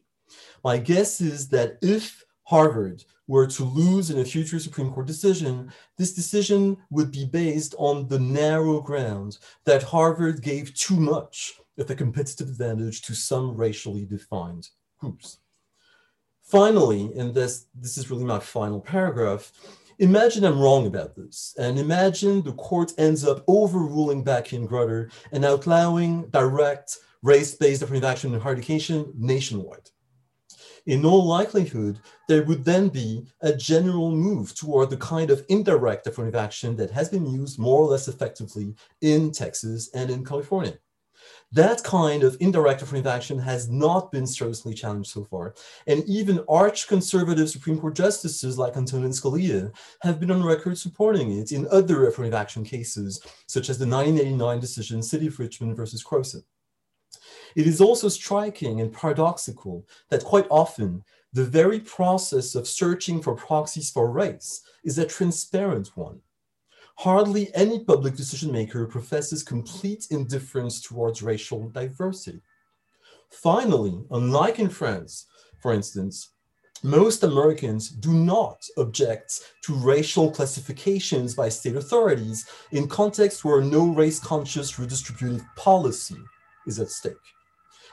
My guess is that if Harvard were to lose in a future Supreme Court decision, this decision would be based on the narrow ground that Harvard gave too much of a competitive advantage to some racially defined groups. Finally, and this, this is really my final paragraph, imagine I'm wrong about this, and imagine the court ends up overruling Bakke and Grutter and outlawing direct race-based affirmative action in higher education nationwide in all likelihood, there would then be a general move toward the kind of indirect affirmative action that has been used more or less effectively in Texas and in California. That kind of indirect affirmative action has not been seriously challenged so far. And even arch conservative Supreme Court justices like Antonin Scalia have been on record supporting it in other affirmative action cases, such as the 1989 decision City of Richmond versus Croson. It is also striking and paradoxical that quite often the very process of searching for proxies for race is a transparent one. Hardly any public decision maker professes complete indifference towards racial diversity. Finally, unlike in France, for instance, most Americans do not object to racial classifications by state authorities in contexts where no race conscious redistributive policy is at stake.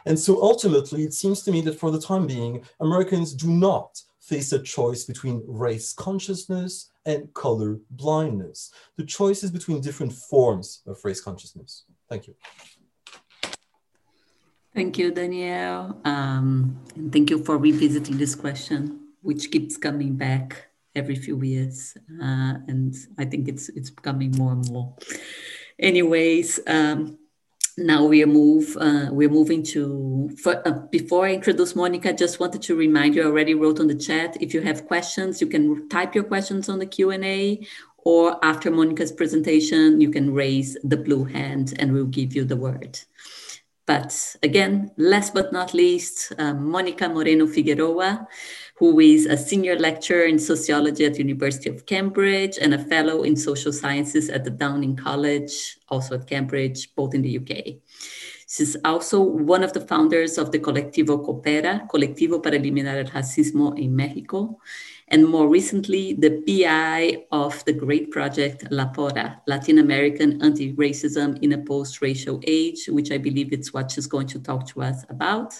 And so ultimately, it seems to me that for the time being, Americans do not face a choice between race consciousness and color blindness. The choice is between different forms of race consciousness. Thank you. Thank you, Daniel. Um, and thank you for revisiting this question, which keeps coming back every few years. Uh, and I think it's, it's becoming more and more. Anyways, um, now we are move uh, we're moving to for, uh, before i introduce monica just wanted to remind you I already wrote on the chat if you have questions you can type your questions on the q&a or after monica's presentation you can raise the blue hand and we'll give you the word. But again last but not least uh, monica moreno figueroa who is a senior lecturer in sociology at the University of Cambridge and a fellow in social sciences at the Downing College, also at Cambridge, both in the UK. She's also one of the founders of the Colectivo COPERA, Colectivo para Eliminar el Racismo en México, and more recently, the PI of the great project LAPORA, Latin American Anti-Racism in a Post-Racial Age, which I believe it's what she's going to talk to us about.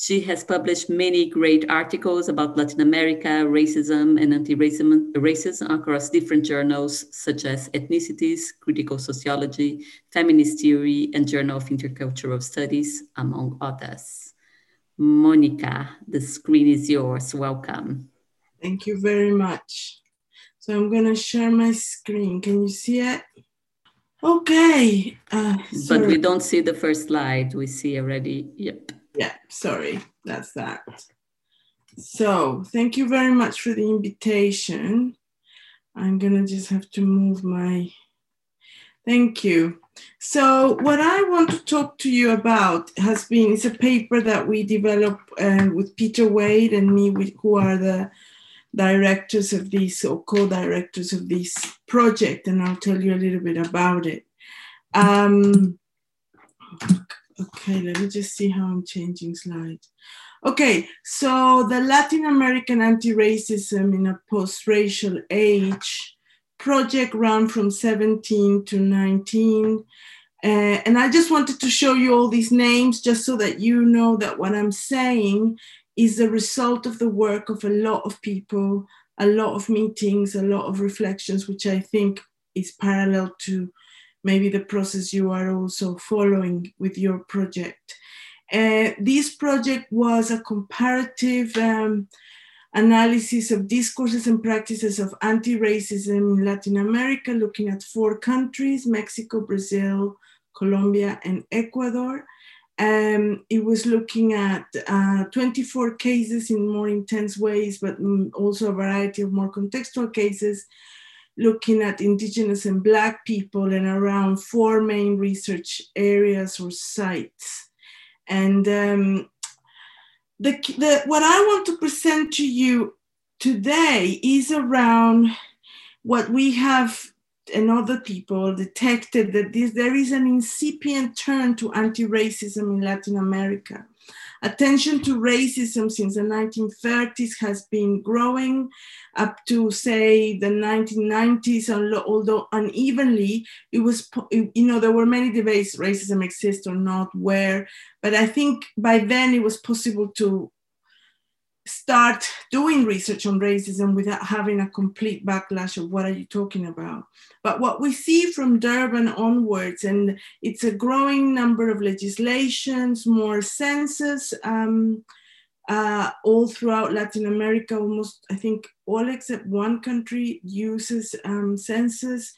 She has published many great articles about Latin America, racism, and anti racism across different journals such as Ethnicities, Critical Sociology, Feminist Theory, and Journal of Intercultural Studies, among others. Monica, the screen is yours. Welcome. Thank you very much. So I'm going to share my screen. Can you see it? Okay. Uh, but we don't see the first slide. We see already. Yep yeah, sorry, that's that. So thank you very much for the invitation. I'm gonna just have to move my, thank you. So what I want to talk to you about has been, it's a paper that we developed uh, with Peter Wade and me, who are the, directors of this or co-directors of this project, and I'll tell you a little bit about it. Um, okay, let me just see how I'm changing slides. Okay, so the Latin American anti-racism in a post-racial age project ran from 17 to 19. Uh, and I just wanted to show you all these names just so that you know that what I'm saying is the result of the work of a lot of people, a lot of meetings, a lot of reflections, which I think is parallel to maybe the process you are also following with your project. Uh, this project was a comparative um, analysis of discourses and practices of anti-racism in Latin America, looking at four countries, Mexico, Brazil, Colombia, and Ecuador. Um, it was looking at uh, 24 cases in more intense ways, but mm, also a variety of more contextual cases, looking at indigenous and black people and around four main research areas or sites. And um, the, the, what I want to present to you today is around what we have and other people detected that this, there is an incipient turn to anti-racism in Latin America. Attention to racism since the 1930s has been growing up to say the 1990s, although unevenly, it was, you know, there were many debates, racism exists or not, where, but I think by then it was possible to start doing research on racism without having a complete backlash of what are you talking about. But what we see from Durban onwards, and it's a growing number of legislations, more census, um, uh, all throughout Latin America, almost I think all except one country uses um, census.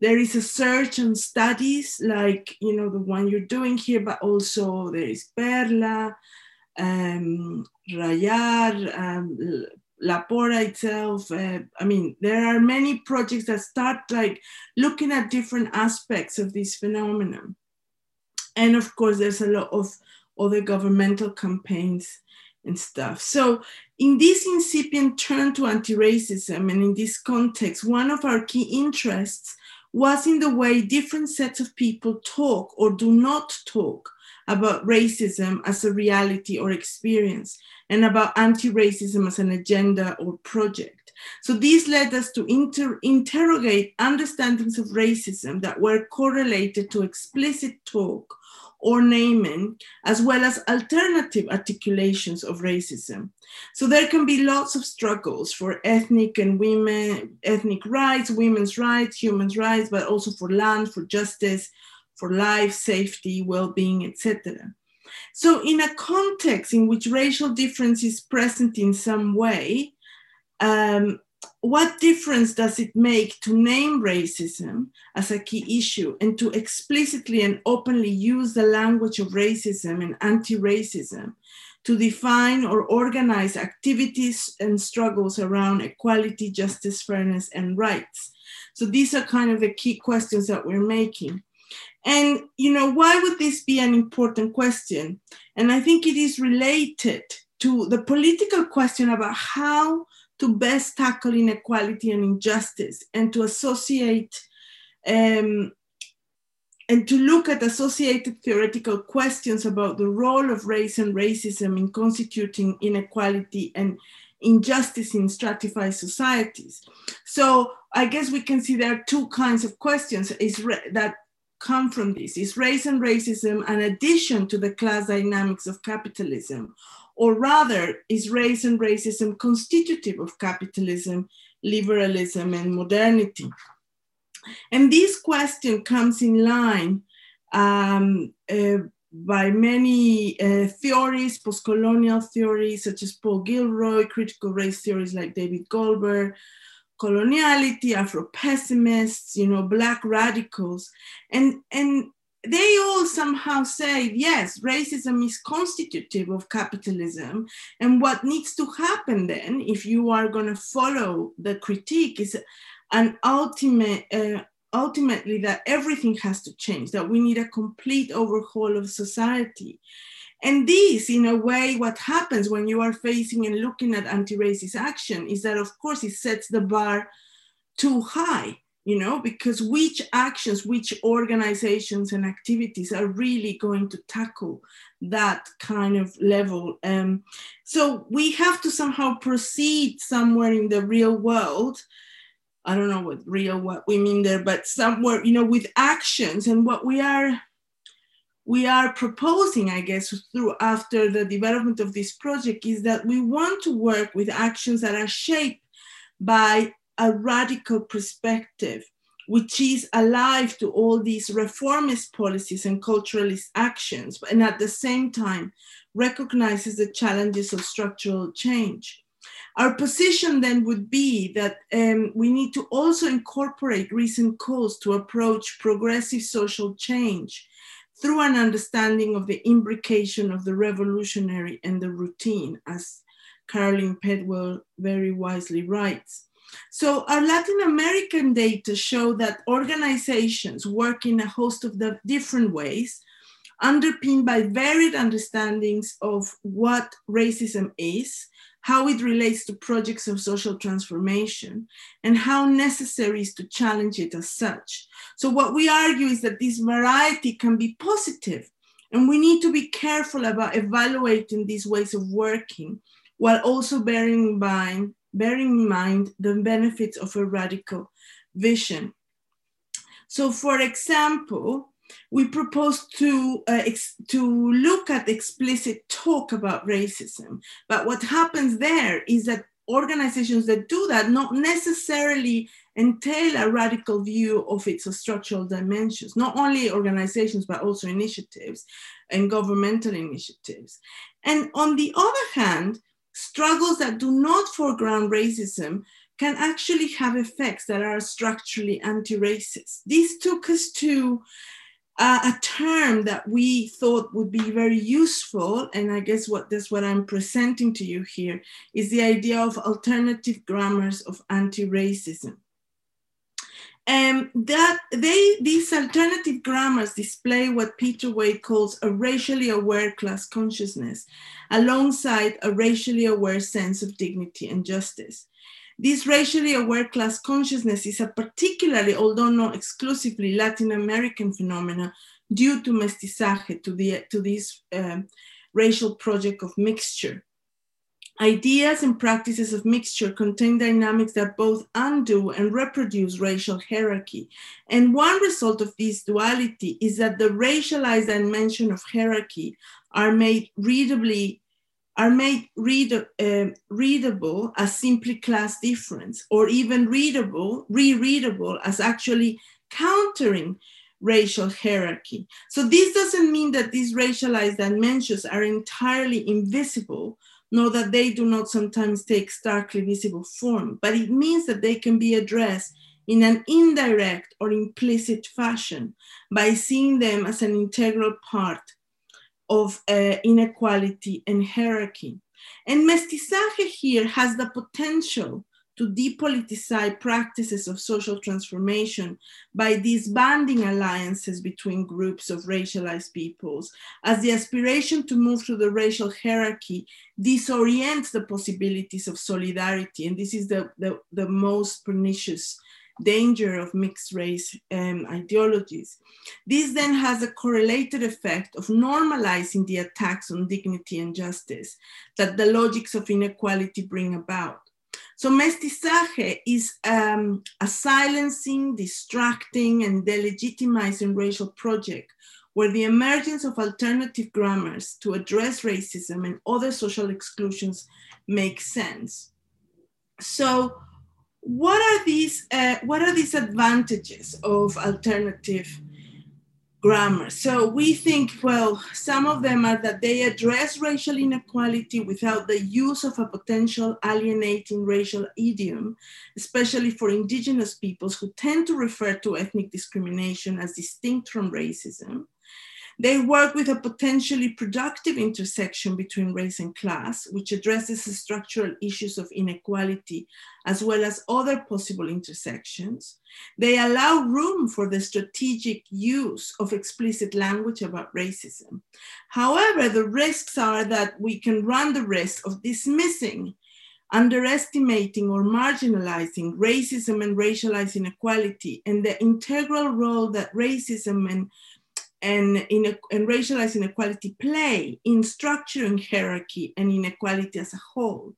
There is a search and studies like you know the one you're doing here, but also there is Perla, um, Rayar, um, LAPORA itself. Uh, I mean, there are many projects that start like looking at different aspects of this phenomenon. And of course, there's a lot of other governmental campaigns and stuff. So in this incipient turn to anti-racism and in this context, one of our key interests was in the way different sets of people talk or do not talk about racism as a reality or experience and about anti-racism as an agenda or project. So these led us to inter interrogate understandings of racism that were correlated to explicit talk or naming, as well as alternative articulations of racism. So there can be lots of struggles for ethnic and women, ethnic rights, women's rights, human rights, but also for land, for justice, for life, safety, well-being, etc. So in a context in which racial difference is present in some way, um, what difference does it make to name racism as a key issue and to explicitly and openly use the language of racism and anti-racism to define or organize activities and struggles around equality, justice, fairness, and rights? So these are kind of the key questions that we're making. And, you know, why would this be an important question? And I think it is related to the political question about how to best tackle inequality and injustice and to associate um, and to look at associated theoretical questions about the role of race and racism in constituting inequality and injustice in stratified societies. So I guess we can see there are two kinds of questions is that come from this? Is race and racism an addition to the class dynamics of capitalism? Or rather, is race and racism constitutive of capitalism, liberalism, and modernity? And this question comes in line um, uh, by many uh, theories, post-colonial theories such as Paul Gilroy, critical race theories like David Goldberg, coloniality, Afro pessimists, you know, black radicals, and and they all somehow say yes, racism is constitutive of capitalism, and what needs to happen then, if you are going to follow the critique, is an ultimate. Uh, ultimately that everything has to change that we need a complete overhaul of society And this, in a way, what happens when you are facing and looking at anti-racist action is that, of course, it sets the bar too high you know, because which actions, which organizations and activities are really going to tackle that kind of level. Um, so we have to somehow proceed somewhere in the real world. I don't know what real what we mean there, but somewhere, you know, with actions and what we are we are proposing, I guess, through after the development of this project is that we want to work with actions that are shaped by a radical perspective, which is alive to all these reformist policies and culturalist actions, and at the same time recognizes the challenges of structural change. Our position then would be that um, we need to also incorporate recent calls to approach progressive social change through an understanding of the imbrication of the revolutionary and the routine, as Carolyn Pedwell very wisely writes. So our Latin American data show that organizations work in a host of different ways, underpinned by varied understandings of what racism is, how it relates to projects of social transformation, and how necessary is to challenge it as such. So what we argue is that this variety can be positive, and we need to be careful about evaluating these ways of working while also bearing in mind bearing in mind the benefits of a radical vision. So for example, we propose to, uh, to look at explicit talk about racism. But what happens there is that organizations that do that not necessarily entail a radical view of its structural dimensions, not only organizations, but also initiatives and governmental initiatives. And on the other hand, struggles that do not foreground racism can actually have effects that are structurally anti-racist. This took us to uh, a term that we thought would be very useful, and I guess what that's what I'm presenting to you here is the idea of alternative grammars of anti-racism. And that they these alternative grammars display what Peter Wade calls a racially aware class consciousness, alongside a racially aware sense of dignity and justice. This racially aware class consciousness is a particularly, although not exclusively, Latin American phenomenon due to mestizaje, to, the, to this um, racial project of mixture. Ideas and practices of mixture contain dynamics that both undo and reproduce racial hierarchy. And one result of this duality is that the racialized dimension of hierarchy are made readably are made read, uh, readable as simply class difference or even readable, rereadable as actually countering racial hierarchy. So this doesn't mean that these racialized dimensions are entirely invisible, nor that they do not sometimes take starkly visible form, but it means that they can be addressed in an indirect or implicit fashion by seeing them as an integral part of uh, inequality and hierarchy. And mestizaje here has the potential to depoliticize practices of social transformation by disbanding alliances between groups of racialized peoples, as the aspiration to move through the racial hierarchy disorients the possibilities of solidarity. And this is the, the, the most pernicious danger of mixed race um, ideologies. This then has a correlated effect of normalizing the attacks on dignity and justice that the logics of inequality bring about. So mestizaje is um, a silencing, distracting, and delegitimizing racial project where the emergence of alternative grammars to address racism and other social exclusions makes sense. So what are these, uh, what are these advantages of alternative grammar. So we think, well, some of them are that they address racial inequality without the use of a potential alienating racial idiom, especially for indigenous peoples who tend to refer to ethnic discrimination as distinct from racism. They work with a potentially productive intersection between race and class, which addresses the structural issues of inequality as well as other possible intersections. They allow room for the strategic use of explicit language about racism. However, the risks are that we can run the risk of dismissing underestimating or marginalizing racism and racialized inequality and the integral role that racism and and, in, and racialized inequality play in structuring hierarchy and inequality as a whole.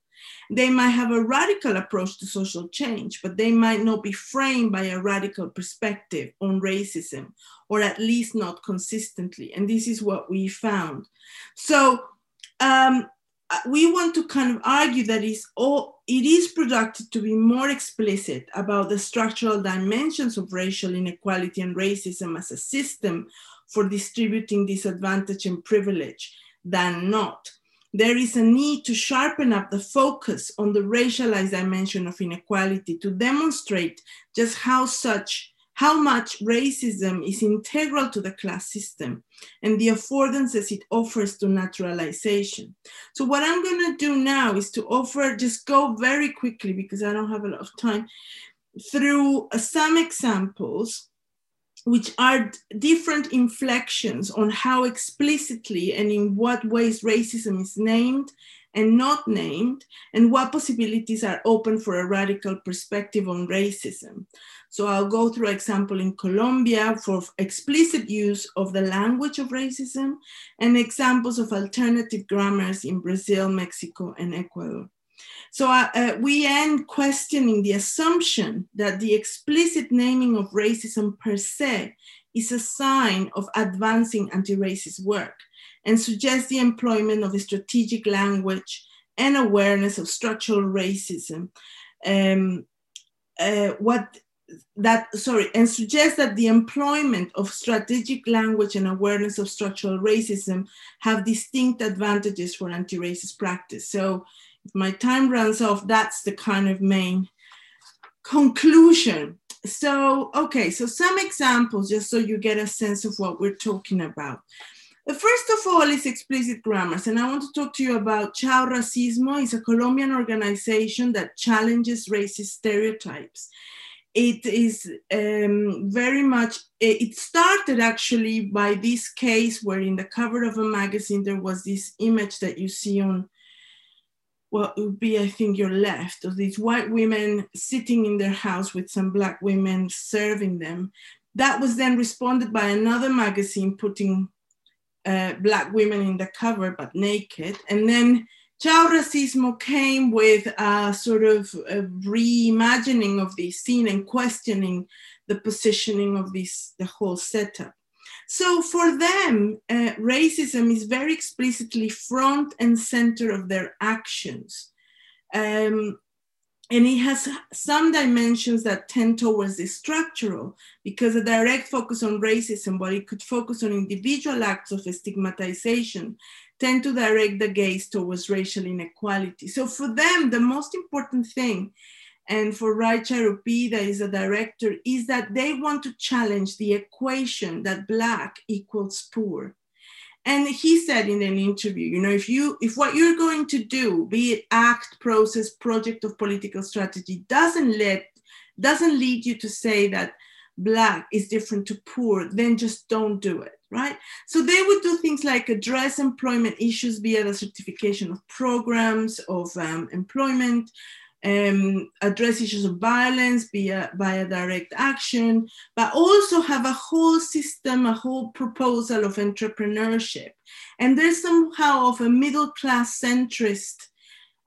They might have a radical approach to social change, but they might not be framed by a radical perspective on racism, or at least not consistently. And this is what we found. So um, we want to kind of argue that it's all, it is productive to be more explicit about the structural dimensions of racial inequality and racism as a system for distributing disadvantage and privilege than not. There is a need to sharpen up the focus on the racialized dimension of inequality to demonstrate just how such how much racism is integral to the class system and the affordances it offers to naturalization. So what I'm gonna do now is to offer, just go very quickly because I don't have a lot of time, through some examples which are different inflections on how explicitly and in what ways racism is named and not named, and what possibilities are open for a radical perspective on racism. So I'll go through example in Colombia for explicit use of the language of racism and examples of alternative grammars in Brazil, Mexico, and Ecuador. So uh, uh, we end questioning the assumption that the explicit naming of racism per se is a sign of advancing anti-racist work and suggest the employment of a strategic language and awareness of structural racism. Um, uh, what that sorry and suggest that the employment of strategic language and awareness of structural racism have distinct advantages for anti-racist practice so my time runs off that's the kind of main conclusion. So okay so some examples just so you get a sense of what we're talking about. The first of all is explicit grammars, and I want to talk to you about Chao Racismo. It's a Colombian organization that challenges racist stereotypes. It is um, very much, it started actually by this case where in the cover of a magazine there was this image that you see on what would be, I think, your left of these white women sitting in their house with some black women serving them. That was then responded by another magazine putting uh, black women in the cover but naked. And then Chao Racismo came with a sort of a reimagining of the scene and questioning the positioning of this, the whole setup. So for them, uh, racism is very explicitly front and center of their actions. Um, and it has some dimensions that tend towards the structural because a direct focus on racism, but it could focus on individual acts of stigmatization tend to direct the gaze towards racial inequality. So for them, the most important thing, and for Rai Chairupida is a director, is that they want to challenge the equation that black equals poor. And he said in an interview, you know, if you if what you're going to do, be it act, process, project of political strategy, doesn't let doesn't lead you to say that black is different to poor, then just don't do it right? So they would do things like address employment issues via the certification of programs of um, employment, um, address issues of violence via, via direct action, but also have a whole system, a whole proposal of entrepreneurship. And there's somehow of a middle class centrist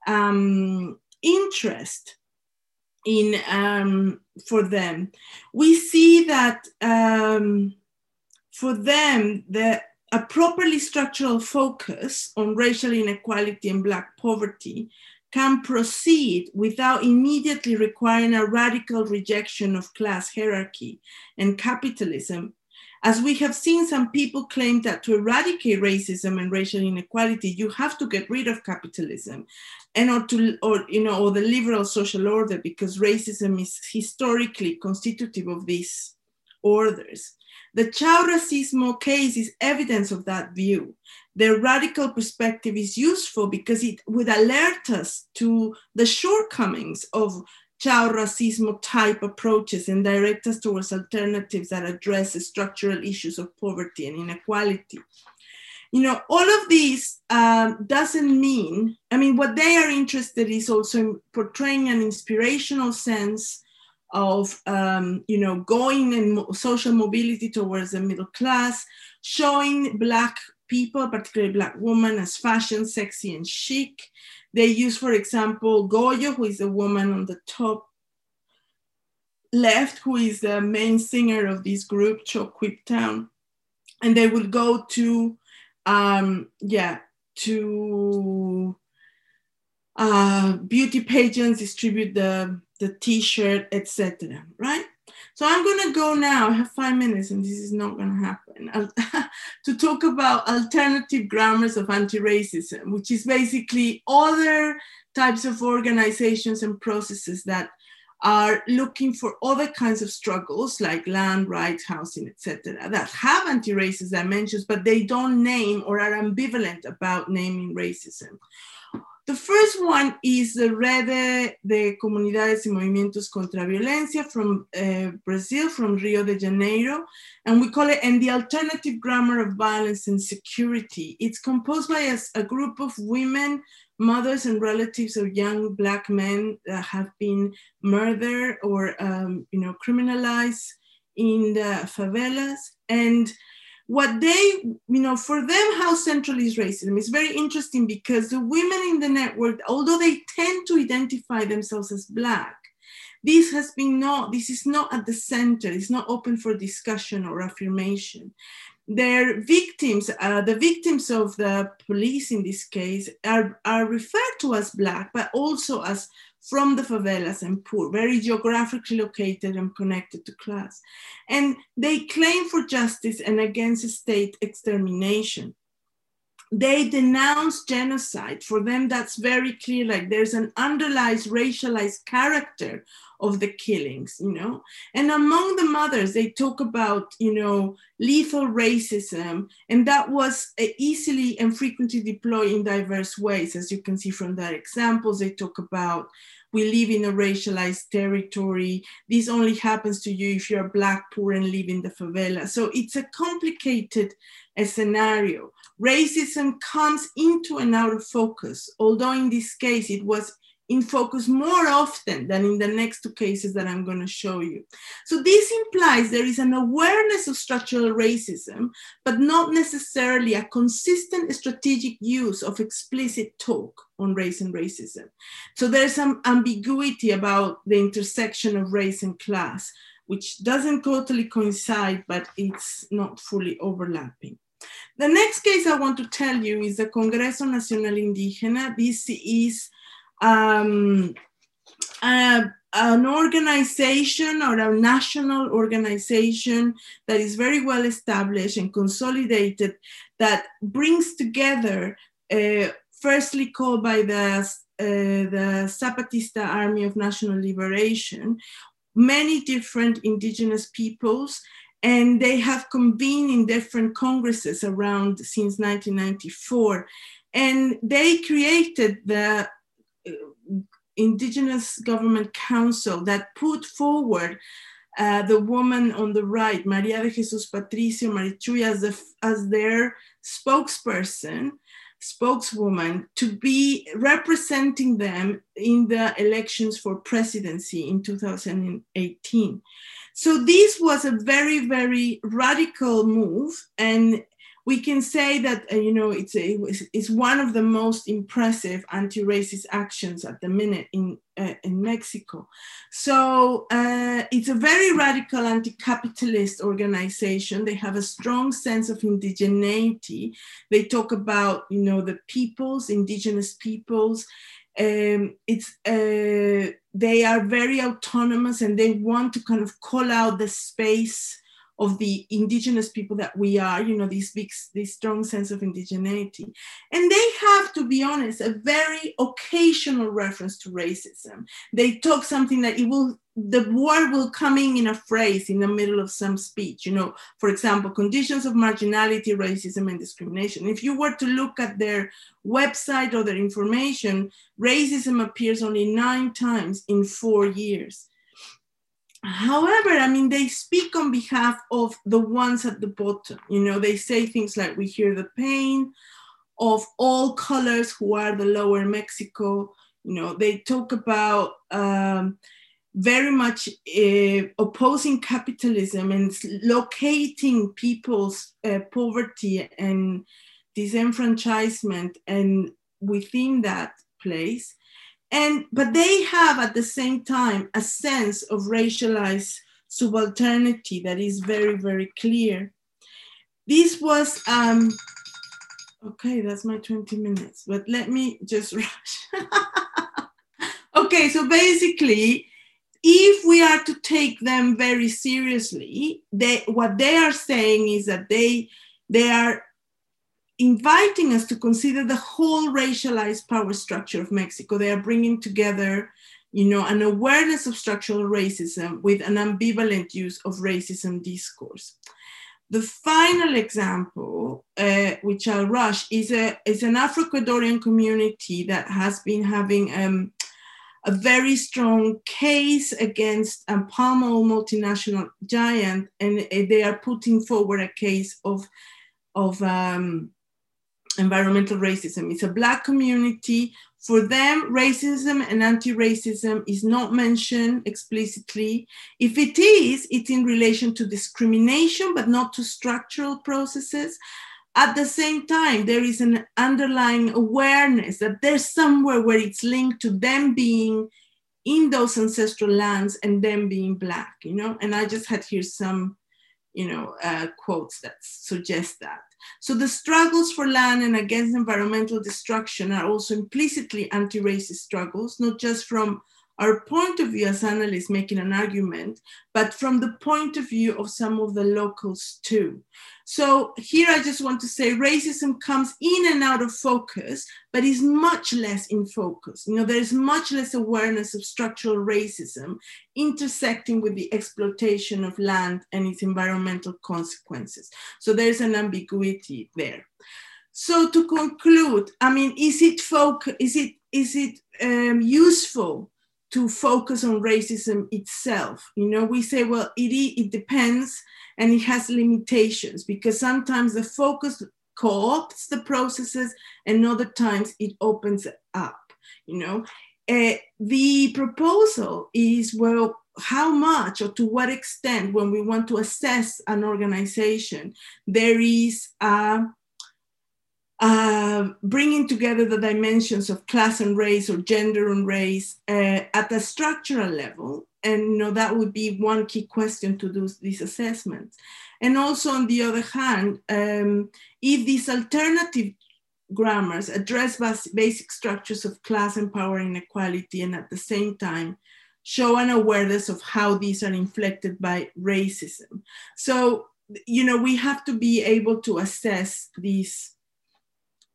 um, interest in um, for them. We see that um, for them, the, a properly structural focus on racial inequality and Black poverty can proceed without immediately requiring a radical rejection of class hierarchy and capitalism. As we have seen, some people claim that to eradicate racism and racial inequality, you have to get rid of capitalism and or to or you know or the liberal social order because racism is historically constitutive of these orders. The Chao Racismo case is evidence of that view. Their radical perspective is useful because it would alert us to the shortcomings of Chao Racismo type approaches and direct us towards alternatives that address the structural issues of poverty and inequality. You know, all of these um, doesn't mean, I mean, what they are interested is also in portraying an inspirational sense of um, you know going in social mobility towards the middle class, showing black people, particularly black women, as fashion, sexy, and chic. They use, for example, Goyo, who is the woman on the top left, who is the main singer of this group, ChocQuibTown, and they will go to, um, yeah, to uh, beauty pageants, distribute the the t-shirt, etc. Right? So I'm gonna go now. I have five minutes, and this is not gonna happen. [laughs] to talk about alternative grammars of anti-racism, which is basically other types of organizations and processes that are looking for other kinds of struggles like land rights, housing, etc., that have anti-racist dimensions, but they don't name or are ambivalent about naming racism. The first one is the Rede de Comunidades y Movimientos contra Violencia from uh, Brazil, from Rio de Janeiro, and we call it and the alternative grammar of violence and security. It's composed by a, a group of women, mothers and relatives of young black men that have been murdered or um, you know criminalized in the favelas and what they, you know, for them, how central is racism is very interesting because the women in the network, although they tend to identify themselves as Black, this has been not, this is not at the center, it's not open for discussion or affirmation. Their victims, uh, the victims of the police in this case, are, are referred to as Black, but also as from the favelas and poor, very geographically located and connected to class. And they claim for justice and against state extermination. They denounce genocide. For them, that's very clear. Like there's an underlies racialized character of the killings, you know. And among the mothers, they talk about, you know, lethal racism, and that was uh, easily and frequently deployed in diverse ways, as you can see from their examples. They talk about we live in a racialized territory. This only happens to you if you're black, poor, and live in the favela. So it's a complicated uh, scenario. Racism comes into and out of focus, although in this case it was in focus more often than in the next two cases that I'm going to show you. So this implies there is an awareness of structural racism, but not necessarily a consistent strategic use of explicit talk on race and racism. So there's some ambiguity about the intersection of race and class, which doesn't totally coincide, but it's not fully overlapping. The next case I want to tell you is the Congreso Nacional Indígena. This is um, uh, an organization or a national organization that is very well established and consolidated that brings together, uh, firstly called by the, uh, the Zapatista Army of National Liberation, many different indigenous peoples and they have convened in different congresses around since 1994 and they created the indigenous government council that put forward uh, the woman on the right, Maria de Jesus Patricio Marichuy, as, the, as their spokesperson, spokeswoman, to be representing them in the elections for presidency in 2018. So this was a very, very radical move. And we can say that uh, you know it's a, it's one of the most impressive anti-racist actions at the minute in uh, in Mexico. So uh, it's a very radical anti-capitalist organization. They have a strong sense of indigeneity. They talk about you know the peoples, indigenous peoples. Um, it's uh, they are very autonomous and they want to kind of call out the space of the indigenous people that we are, you know, this big, this strong sense of indigeneity. And they have, to be honest, a very occasional reference to racism. They talk something that it will the word will come in in a phrase in the middle of some speech. You know, for example, conditions of marginality, racism, and discrimination. If you were to look at their website or their information, racism appears only nine times in four years. However, I mean, they speak on behalf of the ones at the bottom. You know, they say things like, we hear the pain of all colors who are the lower Mexico. You know, they talk about, um, very much uh, opposing capitalism and locating people's uh, poverty and disenfranchisement and within that place. And but they have at the same time a sense of racialized subalternity that is very very clear. This was um okay that's my 20 minutes but let me just [laughs] rush. Okay so basically if we are to take them very seriously, they, what they are saying is that they, they are inviting us to consider the whole racialized power structure of Mexico. They are bringing together, you know, an awareness of structural racism with an ambivalent use of racism discourse. The final example, uh, which I'll rush, is, a, is an Afro-Ecuadorian community that has been having um, a very strong case against a palm oil multinational giant, and they are putting forward a case of, of um, environmental racism. It's a Black community. For them, racism and anti racism is not mentioned explicitly. If it is, it's in relation to discrimination, but not to structural processes. At the same time, there is an underlying awareness that there's somewhere where it's linked to them being in those ancestral lands and them being Black, you know? And I just had here some, you know, uh, quotes that suggest that. So the struggles for land and against environmental destruction are also implicitly anti-racist struggles, not just from our point of view as analysts making an argument, but from the point of view of some of the locals too. So here I just want to say racism comes in and out of focus, but is much less in focus. You know, there's much less awareness of structural racism intersecting with the exploitation of land and its environmental consequences. So there's an ambiguity there. So to conclude, I mean, is it focus? Is it is it um, useful to focus on racism itself. You know, we say, well, it, it depends and it has limitations because sometimes the focus co-opts the processes and other times it opens up, you know. Uh, the proposal is, well, how much or to what extent when we want to assess an organization, there is a uh, bringing together the dimensions of class and race or gender and race uh, at a structural level. And you know, that would be one key question to do these assessments. And also on the other hand, um, if these alternative grammars address basic structures of class and power inequality and at the same time show an awareness of how these are inflected by racism. So, you know, we have to be able to assess these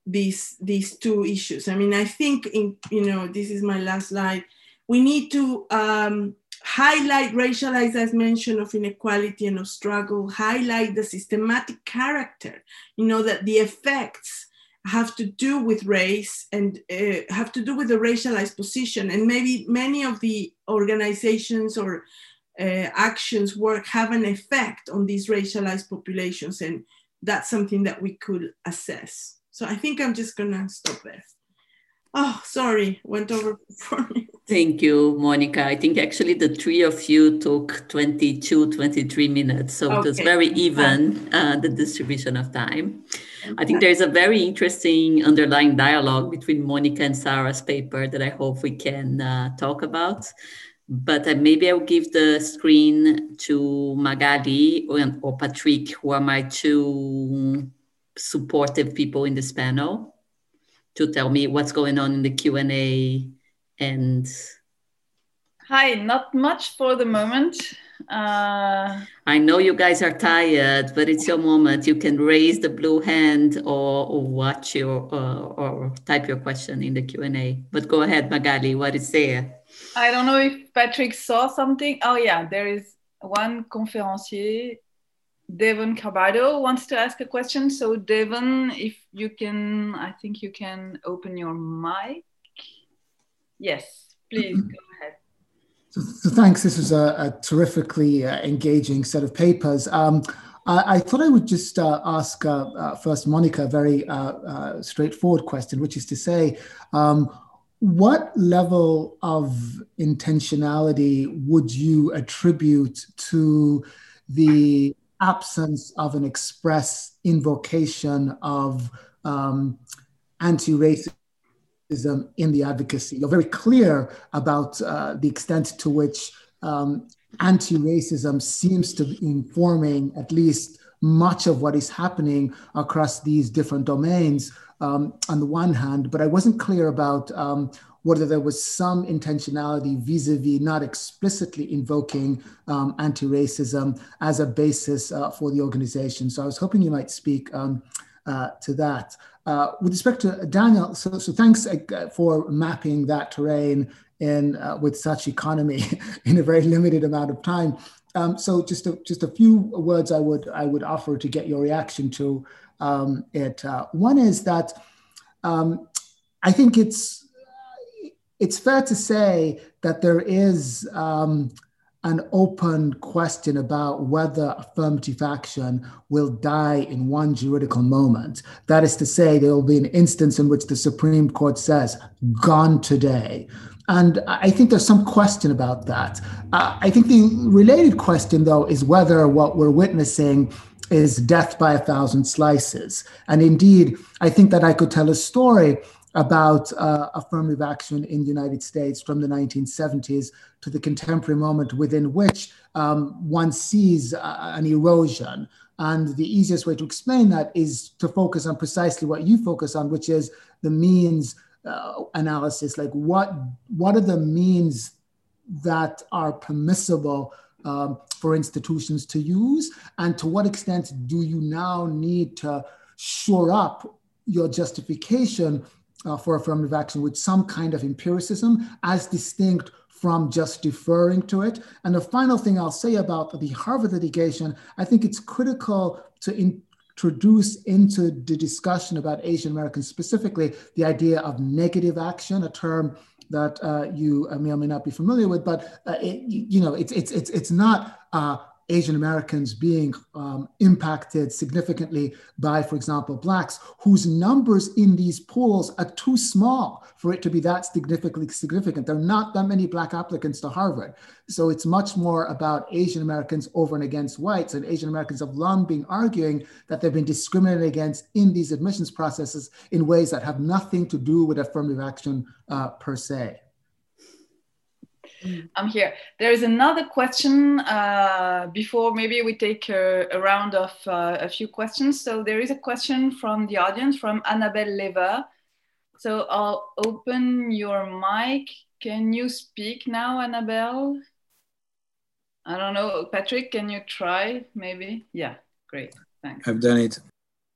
these these two issues. I mean, I think in you know this is my last slide. We need to um, highlight racialized as mention of inequality and of struggle. Highlight the systematic character. You know that the effects have to do with race and uh, have to do with the racialized position. And maybe many of the organizations or uh, actions work have an effect on these racialized populations, and that's something that we could assess. So I think I'm just gonna stop there. Oh, sorry, went over [laughs] four minutes. Thank you, Monica. I think actually the three of you took 22, 23 minutes. So okay. it was very even, uh, the distribution of time. I think there's a very interesting underlying dialogue between Monica and Sarah's paper that I hope we can uh, talk about. But uh, maybe I'll give the screen to Magali or, or Patrick, who are my two supportive people in this panel to tell me what's going on in the Q&A and Hi, not much for the moment. Uh, I know you guys are tired, but it's your moment. You can raise the blue hand or, or watch your uh, or type your question in the Q&A. But go ahead, Magali, what is there? I don't know if Patrick saw something. Oh yeah, there is one conférencier, Devon Carbado wants to ask a question. So Devon, if you can, I think you can open your mic. Yes, please go ahead. So, so thanks. This was a, a terrifically uh, engaging set of papers. Um, I, I, thought I would just uh, ask uh, uh first Monica a very uh, uh, straightforward question, which is to say, um, what level of intentionality would you attribute to the absence of an express invocation of um, anti-racism in the advocacy? You're very clear about uh, the extent to which um, anti-racism seems to be informing at least much of what is happening across these different domains um, on the one hand, but I wasn't clear about um, whether there was some intentionality vis-a-vis not explicitly invoking um, anti-racism as a basis uh, for the organization. So I was hoping you might speak um, uh, to that. Uh, with respect to Daniel, so, so thanks uh, for mapping that terrain in uh, with such economy [laughs] in a very limited amount of time. Um, so just a, just a few words I would I would offer to get your reaction to um, it. Uh, one is that um, I think it's it's fair to say that there is um, an open question about whether affirmative action will die in one juridical moment. That is to say, there will be an instance in which the Supreme Court says, gone today. And I think there's some question about that. Uh, I think the related question, though, is whether what we're witnessing is death by a thousand slices. And indeed, I think that I could tell a story about uh, affirmative action in the United States from the 1970s to the contemporary moment within which um, one sees uh, an erosion. And the easiest way to explain that is to focus on precisely what you focus on, which is the means uh, analysis. Like, what, what are the means that are permissible um, for institutions to use? And to what extent do you now need to shore up your justification uh, for affirmative action with some kind of empiricism as distinct from just deferring to it? And the final thing I'll say about the Harvard litigation, I think it's critical to introduce into the discussion about Asian Americans specifically the idea of negative action, a term that uh, you uh, may or may not be familiar with, but uh, it, you know, it's it's it's it's not uh, Asian Americans being um, impacted significantly by, for example, Blacks, whose numbers in these polls are too small for it to be that significantly significant. There are not that many Black applicants to Harvard. So it's much more about Asian Americans over and against whites. And Asian Americans have long been arguing that they've been discriminated against in these admissions processes in ways that have nothing to do with affirmative action uh, per se. I'm here. There is another question uh, before maybe we take a, a round of uh, a few questions. So there is a question from the audience from Annabelle Lever. So I'll open your mic. Can you speak now, Annabelle? I don't know. Patrick, can you try maybe? Yeah, great. Thanks. I've done it.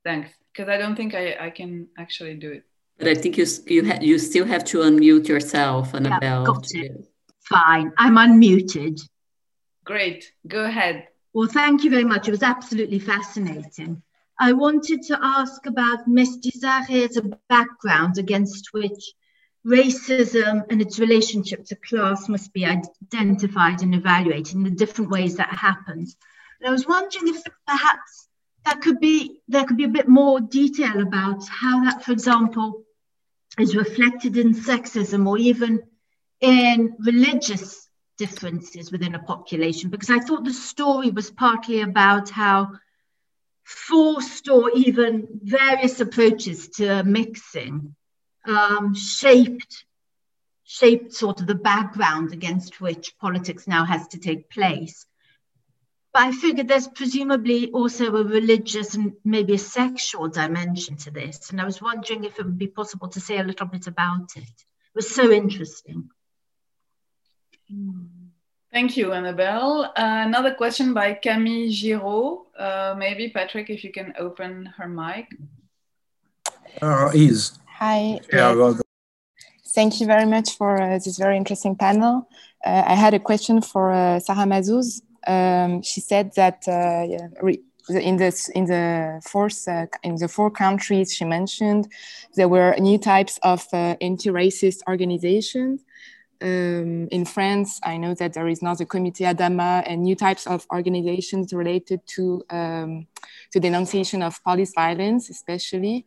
Thanks. Because I don't think I, I can actually do it. But I think you you, you still have to unmute yourself, Annabelle. Yeah, got it. Fine. I'm unmuted. Great. Go ahead. Well, thank you very much. It was absolutely fascinating. I wanted to ask about mestizaje a background against which racism and its relationship to class must be identified and evaluated in the different ways that happens. And I was wondering if perhaps that could be there could be a bit more detail about how that, for example, is reflected in sexism or even in religious differences within a population because I thought the story was partly about how forced or even various approaches to mixing um, shaped shaped sort of the background against which politics now has to take place. But I figured there's presumably also a religious and maybe a sexual dimension to this. And I was wondering if it would be possible to say a little bit about it. It was so interesting. Thank you, Annabelle. Uh, another question by Camille Giraud. Uh, maybe Patrick, if you can open her mic. Uh, is. Hi. Yeah, well, thank you very much for uh, this very interesting panel. Uh, I had a question for uh, Sarah Mazouz. Um, she said that in the in the fourth uh, in the four countries she mentioned, there were new types of uh, anti-racist organizations. Um, in France, I know that there is now the Comité Adama and new types of organizations related to um, to denunciation of police violence, especially.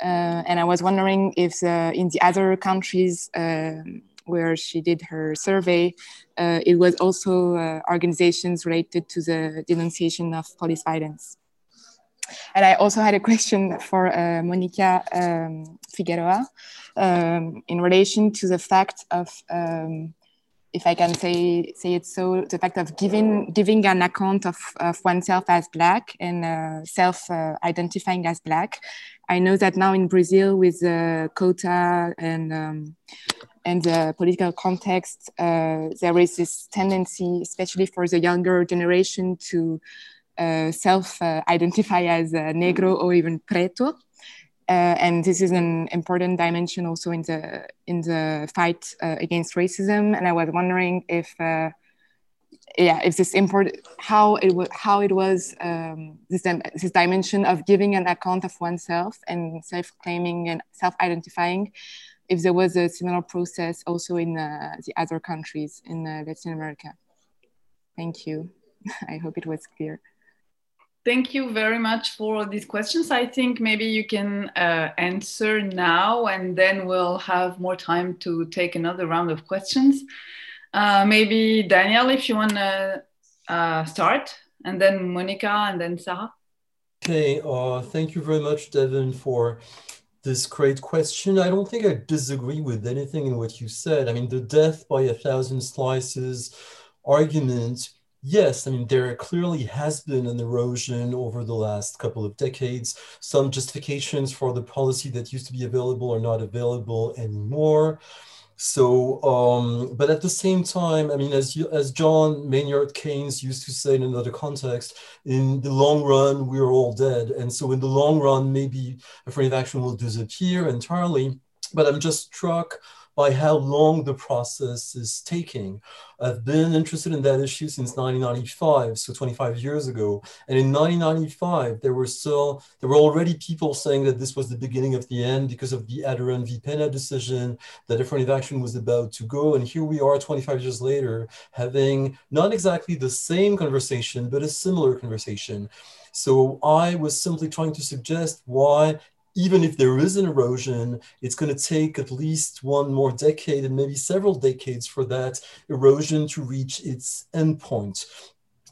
Uh, and I was wondering if in the other countries um, where she did her survey, uh, it was also uh, organizations related to the denunciation of police violence. And I also had a question for uh, Monica um, Figueroa um, in relation to the fact of, um, if I can say say it so, the fact of giving giving an account of, of oneself as black and uh, self uh, identifying as black. I know that now in Brazil with the quota and um, and the political context, uh, there is this tendency, especially for the younger generation, to self-identify as negro or even preto. Uh, and this is an important dimension also in the in the fight uh, against racism. And I was wondering if, uh, yeah, if this important how it how it was um, this this dimension of giving an account of oneself and self-claiming and self-identifying if there was a similar process also in uh, the other countries in uh, Latin America. Thank you. [laughs] I hope it was clear. Thank you very much for these questions. I think maybe you can uh, answer now and then we'll have more time to take another round of questions. Uh, maybe Daniel, if you want to uh, start, and then Monica, and then Sarah. Okay, uh, thank you very much, Devon, for this great question. I don't think I disagree with anything in what you said. I mean, the death by a thousand slices argument, yes, I mean, there clearly has been an erosion over the last couple of decades. Some justifications for the policy that used to be available are not available anymore. So, um, but at the same time, I mean, as you, as John Maynard Keynes used to say in another context, in the long run, we're all dead. And so in the long run, maybe affirmative action will disappear entirely. But I'm just struck by how long the process is taking. I've been interested in that issue since 1995, so 25 years ago. And in 1995, there were still there were already people saying that this was the beginning of the end because of the Adarand v. Pena decision, that affirmative action was about to go. And here we are 25 years later, having not exactly the same conversation, but a similar conversation. So I was simply trying to suggest why even if there is an erosion, it's going to take at least one more decade and maybe several decades for that erosion to reach its endpoint.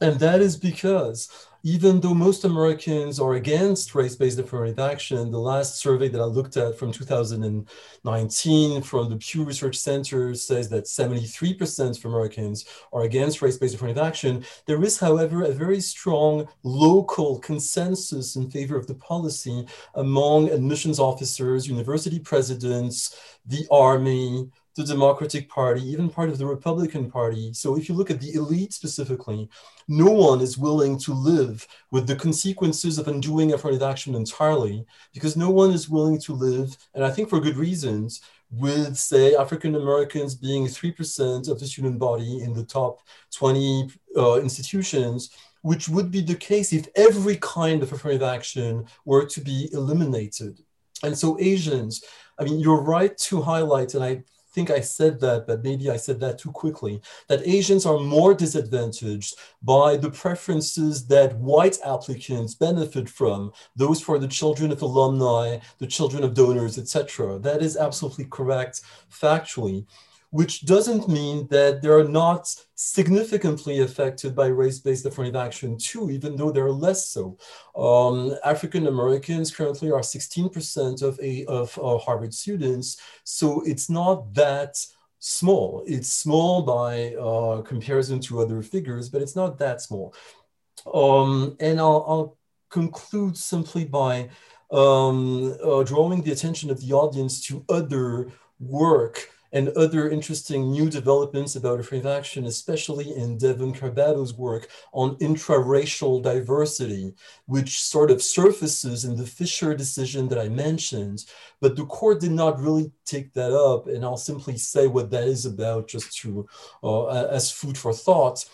And that is because even though most Americans are against race-based affirmative action, the last survey that I looked at from 2019 from the Pew Research Center says that 73% of Americans are against race-based affirmative action. There is, however, a very strong local consensus in favor of the policy among admissions officers, university presidents, the army, the Democratic Party, even part of the Republican Party. So if you look at the elite specifically, no one is willing to live with the consequences of undoing affirmative action entirely, because no one is willing to live, and I think for good reasons, with, say, African Americans being 3% of the student body in the top 20 uh, institutions, which would be the case if every kind of affirmative action were to be eliminated. And so Asians, I mean, you're right to highlight, and I think I said that, but maybe I said that too quickly, that Asians are more disadvantaged by the preferences that white applicants benefit from, those for the children of alumni, the children of donors, etc. That is absolutely correct factually which doesn't mean that they're not significantly affected by race-based affirmative action too, even though they're less so. Um, African Americans currently are 16% of, a, of uh, Harvard students, so it's not that small. It's small by uh, comparison to other figures, but it's not that small. Um, and I'll, I'll, conclude simply by um, uh, drawing the attention of the audience to other work and other interesting new developments about affirmative action, especially in Devon Carbado's work on intra-racial diversity, which sort of surfaces in the Fisher decision that I mentioned. But the court did not really take that up, and I'll simply say what that is about just to uh, as food for thought.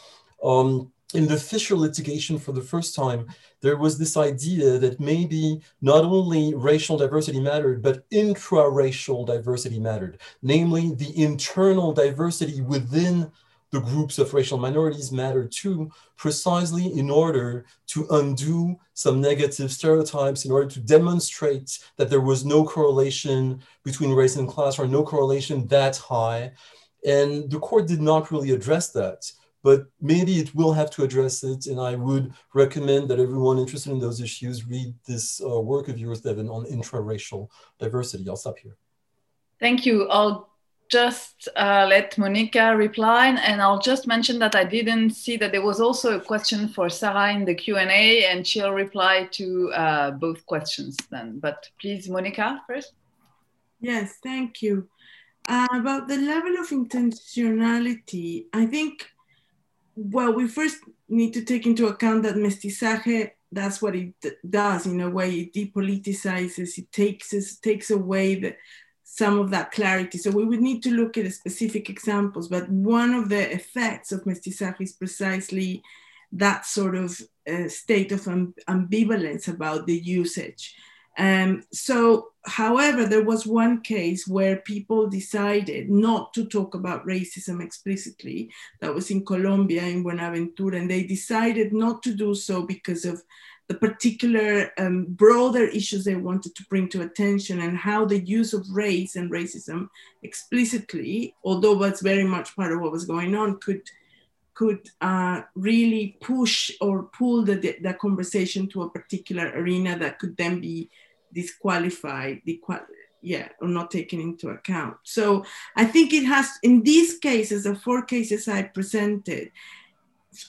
Um, in the Fisher litigation for the first time, there was this idea that maybe not only racial diversity mattered, but intra-racial diversity mattered, namely the internal diversity within the groups of racial minorities mattered too, precisely in order to undo some negative stereotypes, in order to demonstrate that there was no correlation between race and class or no correlation that high. And the court did not really address that but maybe it will have to address it. And I would recommend that everyone interested in those issues read this uh, work of yours, Devon, on intra-racial diversity. I'll stop here. Thank you. I'll just uh, let Monica reply, and I'll just mention that I didn't see that there was also a question for Sarah in the Q&A, and she'll reply to uh, both questions then. But please, Monica, first. Yes, thank you. Uh, about the level of intentionality, I think well, we first need to take into account that mestizaje, that's what it does in a way, it depoliticizes, it takes, us, takes away the, some of that clarity. So we would need to look at specific examples, but one of the effects of mestizaje is precisely that sort of uh, state of ambivalence about the usage. Um, so, however, there was one case where people decided not to talk about racism explicitly. That was in Colombia, in Buenaventura, and they decided not to do so because of the particular um, broader issues they wanted to bring to attention and how the use of race and racism explicitly, although that's very much part of what was going on, could could uh, really push or pull the, the conversation to a particular arena that could then be disqualified, yeah, or not taken into account. So I think it has, in these cases, the four cases I presented,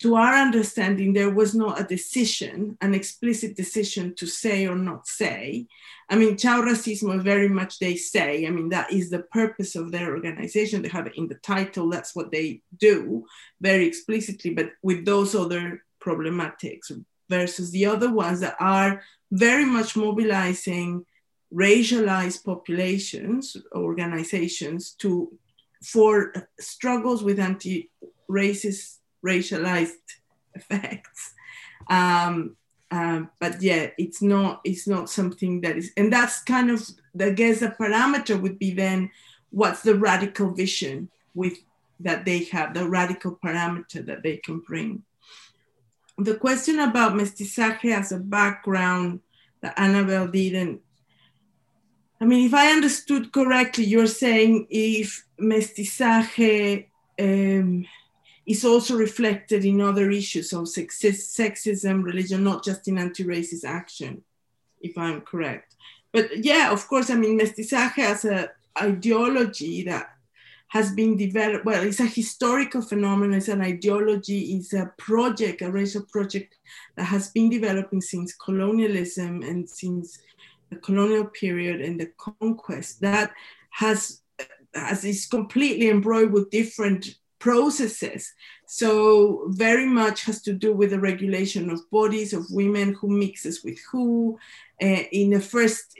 to our understanding, there was not a decision, an explicit decision to say or not say. I mean, Chao Racismo very much they say, I mean, that is the purpose of their organization. They have it in the title, that's what they do very explicitly, but with those other problematics versus the other ones that are very much mobilizing racialized populations, organizations to for struggles with anti-racist racialized [laughs] effects. Um, um, but yeah, it's not it's not something that is, and that's kind of I guess the parameter would be then what's the radical vision with that they have, the radical parameter that they can bring the question about mestizaje as a background that Annabelle didn't. I mean, if I understood correctly, you're saying if mestizaje um, is also reflected in other issues of sexism, religion, not just in anti-racist action, if I'm correct. But yeah, of course, I mean, mestizaje as an ideology that has been developed. Well, it's a historical phenomenon, it's an ideology, it's a project, a racial project that has been developing since colonialism and since the colonial period and the conquest that has, has is completely embroidered with different processes. So very much has to do with the regulation of bodies of women, who mixes with who. Uh, in the first,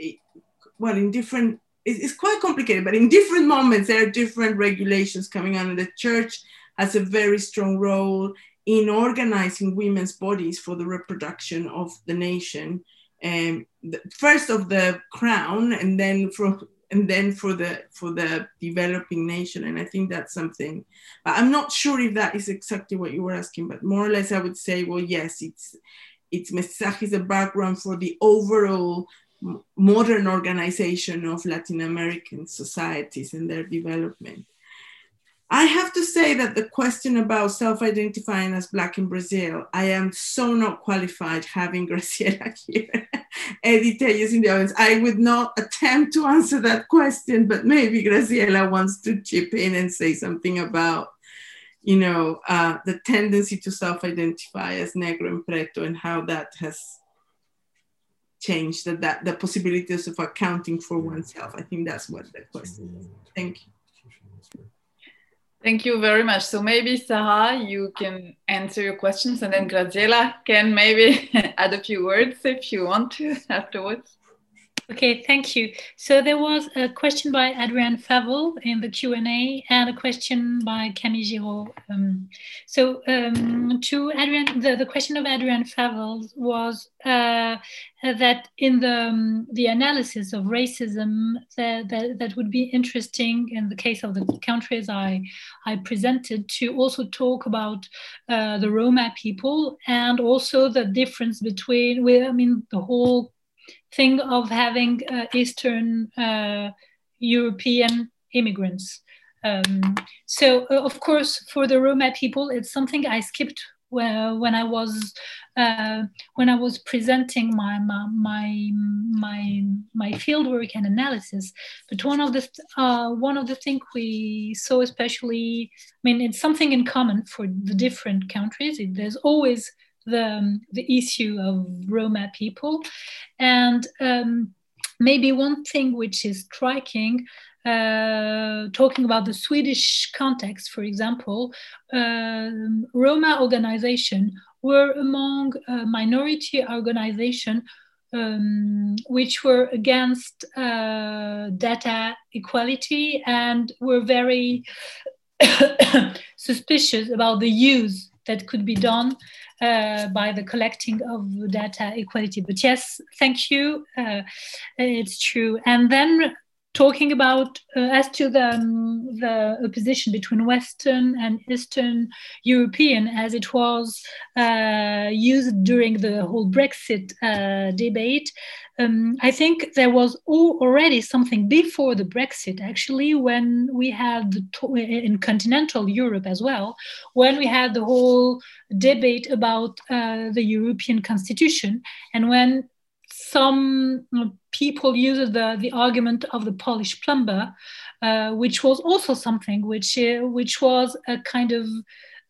well, in different it's quite complicated, but in different moments, there are different regulations coming on. And the church has a very strong role in organizing women's bodies for the reproduction of the nation. And the, first of the crown, and then for and then for the for the developing nation. And I think that's something. But I'm not sure if that is exactly what you were asking. But more or less, I would say, well, yes, it's it's mestizaje is a background for the overall modern organization of Latin American societies and their development. I have to say that the question about self identifying as Black in Brazil, I am so not qualified having [laughs] Graziella here, Edith in the audience. I would not attempt to answer that question, but maybe Graziella wants to chip in and say something about you know, uh, the tendency to self-identify as negro and preto and how that has change that, that the possibilities of accounting for oneself. I think that's what the question is. Thank you. Thank you very much. So maybe Sarah, you can answer your questions and then Graziella can maybe [laughs] add a few words if you want to [laughs] afterwards. Okay, thank you. So there was a question by Adrian Favell in the Q&A and a question by Camille Giraud. Um, so um, to Adrian, the, the question of Adrian Favell was uh, that in the, um, the analysis of racism, that, that, that would be interesting in the case of the countries I, I presented to also talk about uh, the Roma people and also the difference between, I mean, the whole thing of having uh, Eastern uh, European immigrants. Um, so, uh, of course, for the Roma people, it's something I skipped when I was uh, when I was presenting my my my my fieldwork and analysis. But one of the uh, one of the things we saw, especially, I mean, it's something in common for the different countries. It, there's always the, um, the issue of Roma people. And um, maybe one thing which is striking, uh, talking about the Swedish context, for example, um, Roma organization were among minority organization um, which were against uh, data equality and were very [coughs] suspicious about the use that could be done uh, by the collecting of data equality. But yes, thank you. Uh, it's true. And then talking about uh, as to the um, the opposition between Western and Eastern European, as it was uh, used during the whole Brexit uh, debate. Um, I think there was already something before the Brexit, actually, when we had in continental Europe as well, when we had the whole debate about uh, the European Constitution, and when some people use the, the argument of the Polish plumber, uh, which was also something which, uh, which was a kind of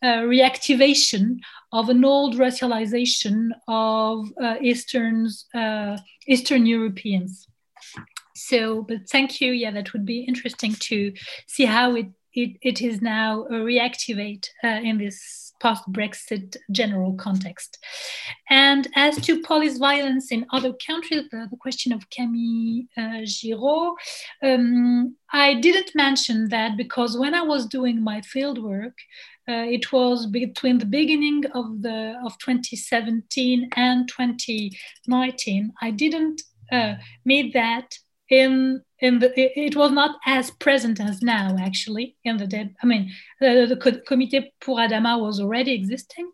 uh, reactivation of an old racialization of uh, Easterns, uh, Eastern Europeans. So, but thank you. Yeah, that would be interesting to see how it, it, it is now reactivate uh, in this post-Brexit general context. And as to police violence in other countries, the, the question of Camille uh, Giraud, um, I didn't mention that because when I was doing my fieldwork, uh, it was between the beginning of the of 2017 and 2019. I didn't uh, meet that in in the it, was not as present as now actually in the dead i mean the, the comité pour adama was already existing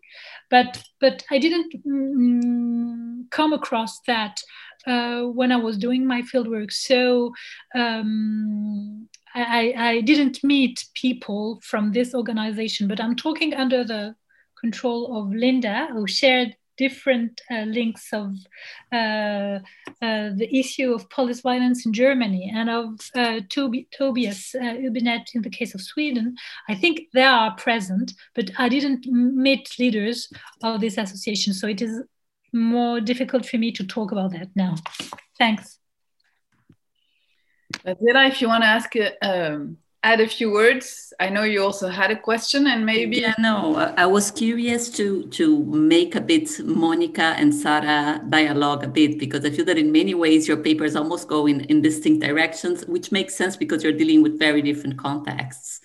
but but i didn't mm, come across that uh, when i was doing my fieldwork so um, I, I didn't meet people from this organization but i'm talking under the control of linda who shared different uh, links of uh, uh, the issue of police violence in Germany and of uh, Tobi Tobias uh, Hübinette in the case of Sweden. I think they are present, but I didn't meet leaders of this association, so it is more difficult for me to talk about that now. Thanks. Zela, if you want to ask um, add a few words? I know you also had a question, and maybe. Yeah, no, I was curious to to make a bit Monica and Sarah dialogue a bit because I feel that in many ways your papers almost go in, in distinct directions, which makes sense because you're dealing with very different contexts.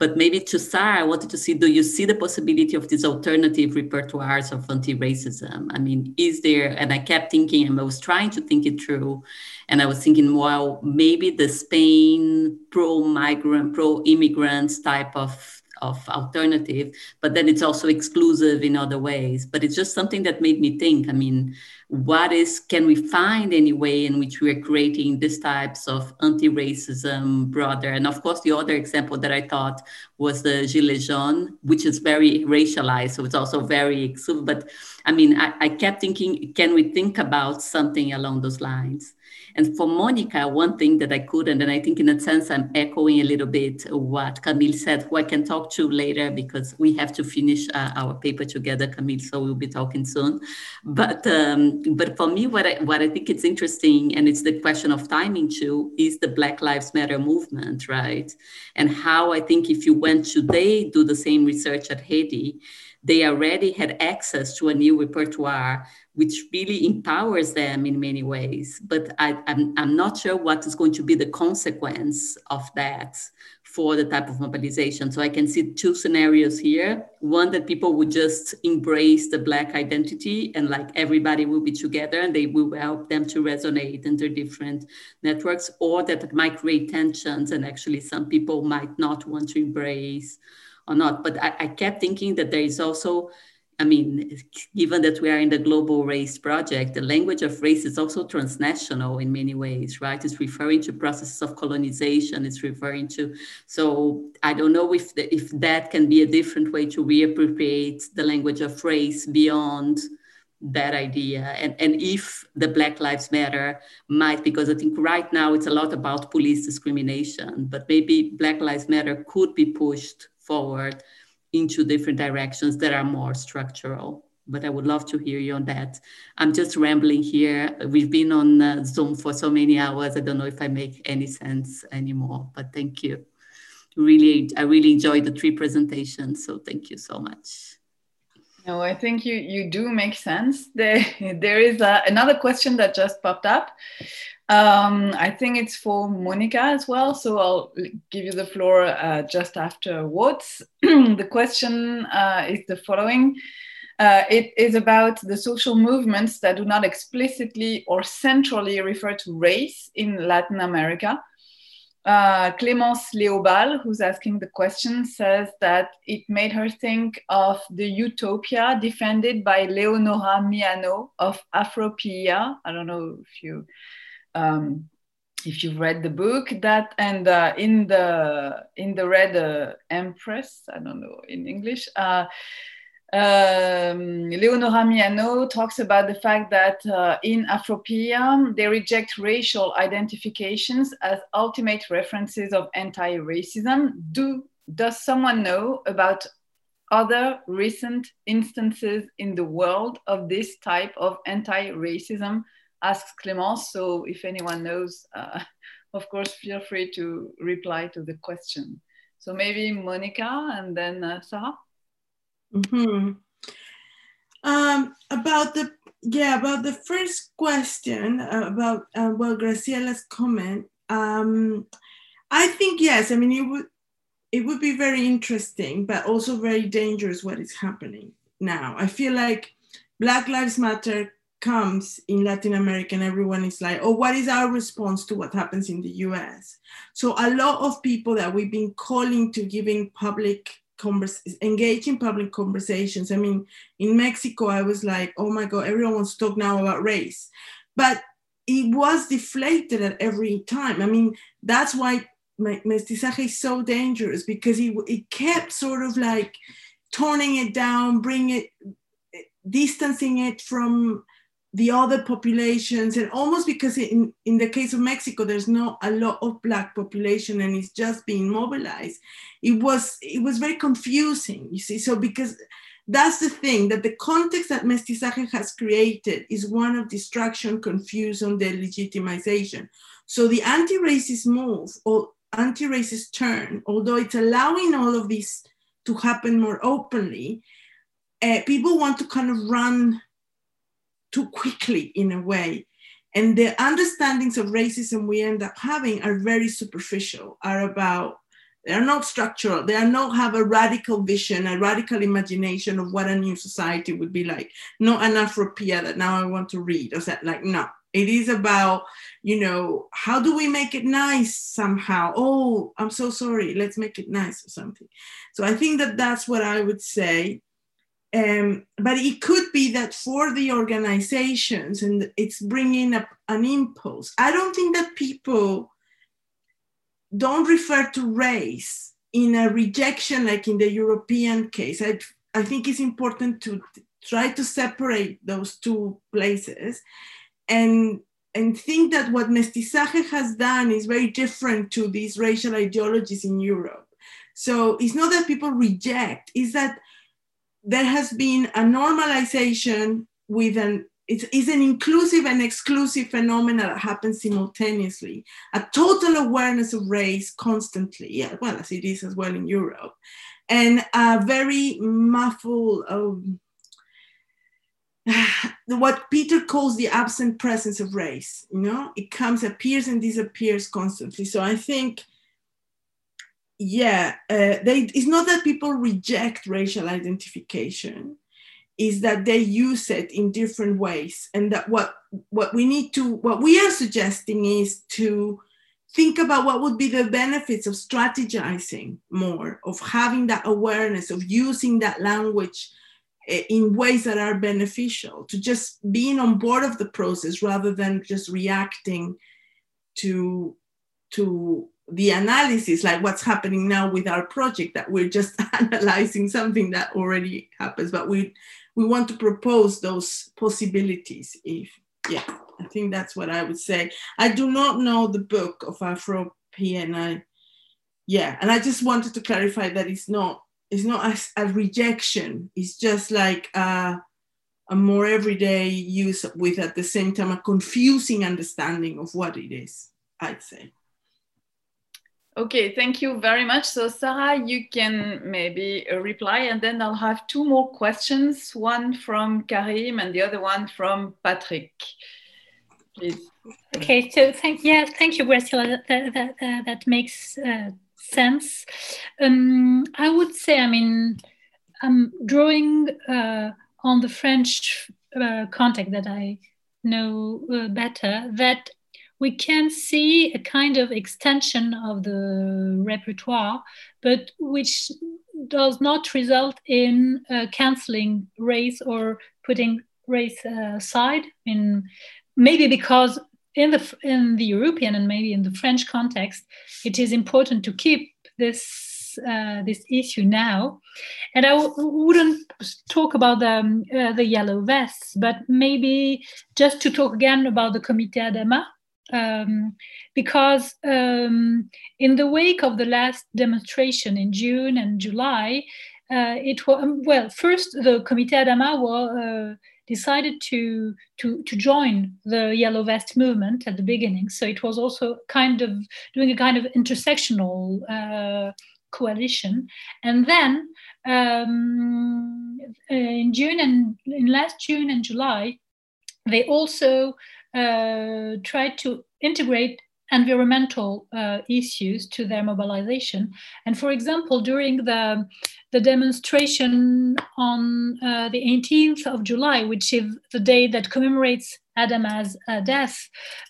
But maybe to Sarah, I wanted to see, do you see the possibility of these alternative repertoires of anti-racism? I mean, is there, and I kept thinking, and I was trying to think it through, and I was thinking, well, maybe the Spain pro-migrant, pro-immigrants type of of alternative, but then it's also exclusive in other ways. But it's just something that made me think. I mean, what is can we find any way in which we are creating these types of anti-racism broader? And of course, the other example that I thought was the Gilets jaunes, which is very racialized, so it's also very exclusive. But I mean, I, I kept thinking, can we think about something along those lines? And for Monica, one thing that I couldn't, and I think in a sense I'm echoing a little bit what Camille said, who I can talk to later because we have to finish uh, our paper together, Camille, so we'll be talking soon. But um, but for me, what I, what I think it's interesting, and it's the question of timing too, is the Black Lives Matter movement, right? And how I think if you went today, do the same research at Haiti, they already had access to a new repertoire which really empowers them in many ways. But I, am I'm, I'm not sure what is going to be the consequence of that for the type of mobilization. So I can see two scenarios here. One that people would just embrace the Black identity and like everybody will be together and they will help them to resonate in their different networks, or that might create tensions and actually some people might not want to embrace or not. But I, I kept thinking that there is also I mean, given that we are in the Global Race Project, the language of race is also transnational in many ways, right? It's referring to processes of colonization. It's referring to, so I don't know if, the, if that can be a different way to reappropriate the language of race beyond that idea and, and if the black lives matter might because i think right now it's a lot about police discrimination but maybe black lives matter could be pushed forward into different directions that are more structural. But I would love to hear you on that. I'm just rambling here. We've been on uh, Zoom for so many hours. I don't know if I make any sense anymore, but thank you. Really, I really enjoyed the three presentations. So thank you so much. No, I think you, you do make sense. [laughs] There, there is a, another question that just popped up. Um, I think it's for Monica as well, so I'll give you the floor uh, just afterwards. [clears throat] the question uh, is the following. Uh, it is about the social movements that do not explicitly or centrally refer to race in Latin America. Uh, Clémence Léobal, who's asking the question, says that it made her think of the utopia defended by Leonora Miano of Afropea. I don't know if you um, if you've read the book that and uh, in the in the red uh, empress i don't know in english uh, um, leonora miano talks about the fact that uh, in afropea they reject racial identifications as ultimate references of anti-racism do does someone know about other recent instances in the world of this type of anti-racism asks Clémence. So if anyone knows, uh, [laughs] of course, feel free to reply to the question. So maybe Monica and then uh, Sarah. Mm-hmm. Um, about the yeah about the first question uh, about uh, well Graziella's comment. Um, I think yes. I mean it would it would be very interesting, but also very dangerous what is happening now. I feel like Black Lives Matter comes in Latin America and everyone is like, oh, what is our response to what happens in the US? So a lot of people that we've been calling to giving public converse, engage in public conversations. I mean, in Mexico, I was like, oh my God, everyone wants to talk now about race. But it was deflated at every time. I mean, that's why mestizaje is so dangerous because it, it kept sort of like toning it down, bring it, distancing it from the other populations and almost because in, in the case of mexico there's not a lot of black population and it's just being mobilized it was it was very confusing you see. So because that's the thing that the context that mestizaje has created is one of distraction confusion and delegitimization. So the anti-racist move or anti-racist turn although it's allowing all of this to happen more openly uh, people want to kind of run too quickly in a way. And the understandings of racism we end up having are very superficial, are about, they are not structural. They are not have a radical vision, a radical imagination of what a new society would be like. Not an Afropea that now I want to read or that like, no, it is about, you know, how do we make it nice somehow? Oh, I'm so sorry. Let's make it nice or something. So I think that that's what I would say. Um, but it could be that for the organizations and it's bringing up an impulse. I don't think that people don't refer to race in a rejection like in the European case. I, I think it's important to try to separate those two places and and think that what mestizaje has done is very different to these racial ideologies in Europe. So it's not that people reject, it's that there has been a normalization with an it's, an inclusive and exclusive phenomenon that happens simultaneously. A total awareness of race constantly, yeah, well, as it is as well in Europe, and a very muffled, um, [sighs] what Peter calls the absent presence of race. You know, it comes, appears, and disappears constantly. So I think, yeah, uh, they, it's not that people reject racial identification is that they use it in different ways. And that what what we need to what we are suggesting is to think about what would be the benefits of strategizing more of having that awareness of using that language eh, in ways that are beneficial to just being on board of the process rather than just reacting to to the analysis like what's happening now with our project that we're just [laughs] analyzing something that already happens but we we want to propose those possibilities if yeah i think that's what i would say. I do not know the book of afro p yeah and i just wanted to clarify that it's not it's not a, a rejection. It's just like a, a more everyday use with at the same time a confusing understanding of what it is i'd say Okay, thank you very much. So Sarah, you can maybe uh, reply and then I'll have two more questions, one from Karim and the other one from Patrick. Please. Okay, so thank yeah, thank you, Graziella. That that, that, that makes uh, sense. Um, I would say, I mean, I'm drawing uh, on the French uh, context that I know uh, better. That we can see a kind of extension of the repertoire, but which does not result in uh, canceling race or putting race aside. In maybe because in the in the European and maybe in the French context, it is important to keep this uh, this issue now. And I w- wouldn't talk about the, um, uh, the yellow vests, but maybe just to talk again about the Comité Adama, um, because um, in the wake of the last demonstration in June and July, uh, it was um, well. First, the Comité Adama was, uh, decided to, to to join the Yellow Vest movement at the beginning. So it was also kind of doing a kind of intersectional uh, coalition, and then um, in June and in last June and July, they also tried to integrate environmental uh, issues to their mobilization. And for example, during the, the demonstration on uh, the 18th of July, which is the day that commemorates Adama's uh, death,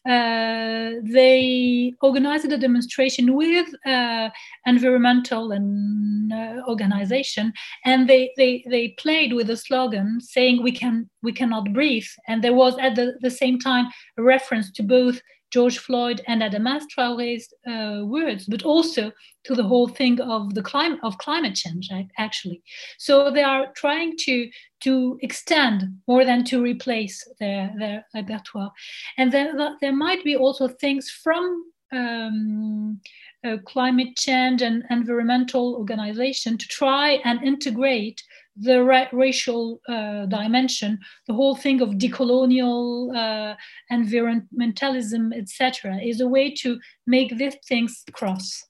uh, they organized a demonstration with uh, environmental and uh, organization, and they, they, they played with a slogan saying we can we cannot breathe. And there was at the, the same time a reference to both George Floyd and Adama Traore's uh, words, but also to the whole thing of the climate of climate change. Actually, so they are trying to to extend more than to replace their their repertoire, and there there might be also things from. Um, uh, climate change and environmental organization to try and integrate the ra racial uh, dimension, the whole thing of decolonial uh, environmentalism, etc., is a way to make these things cross.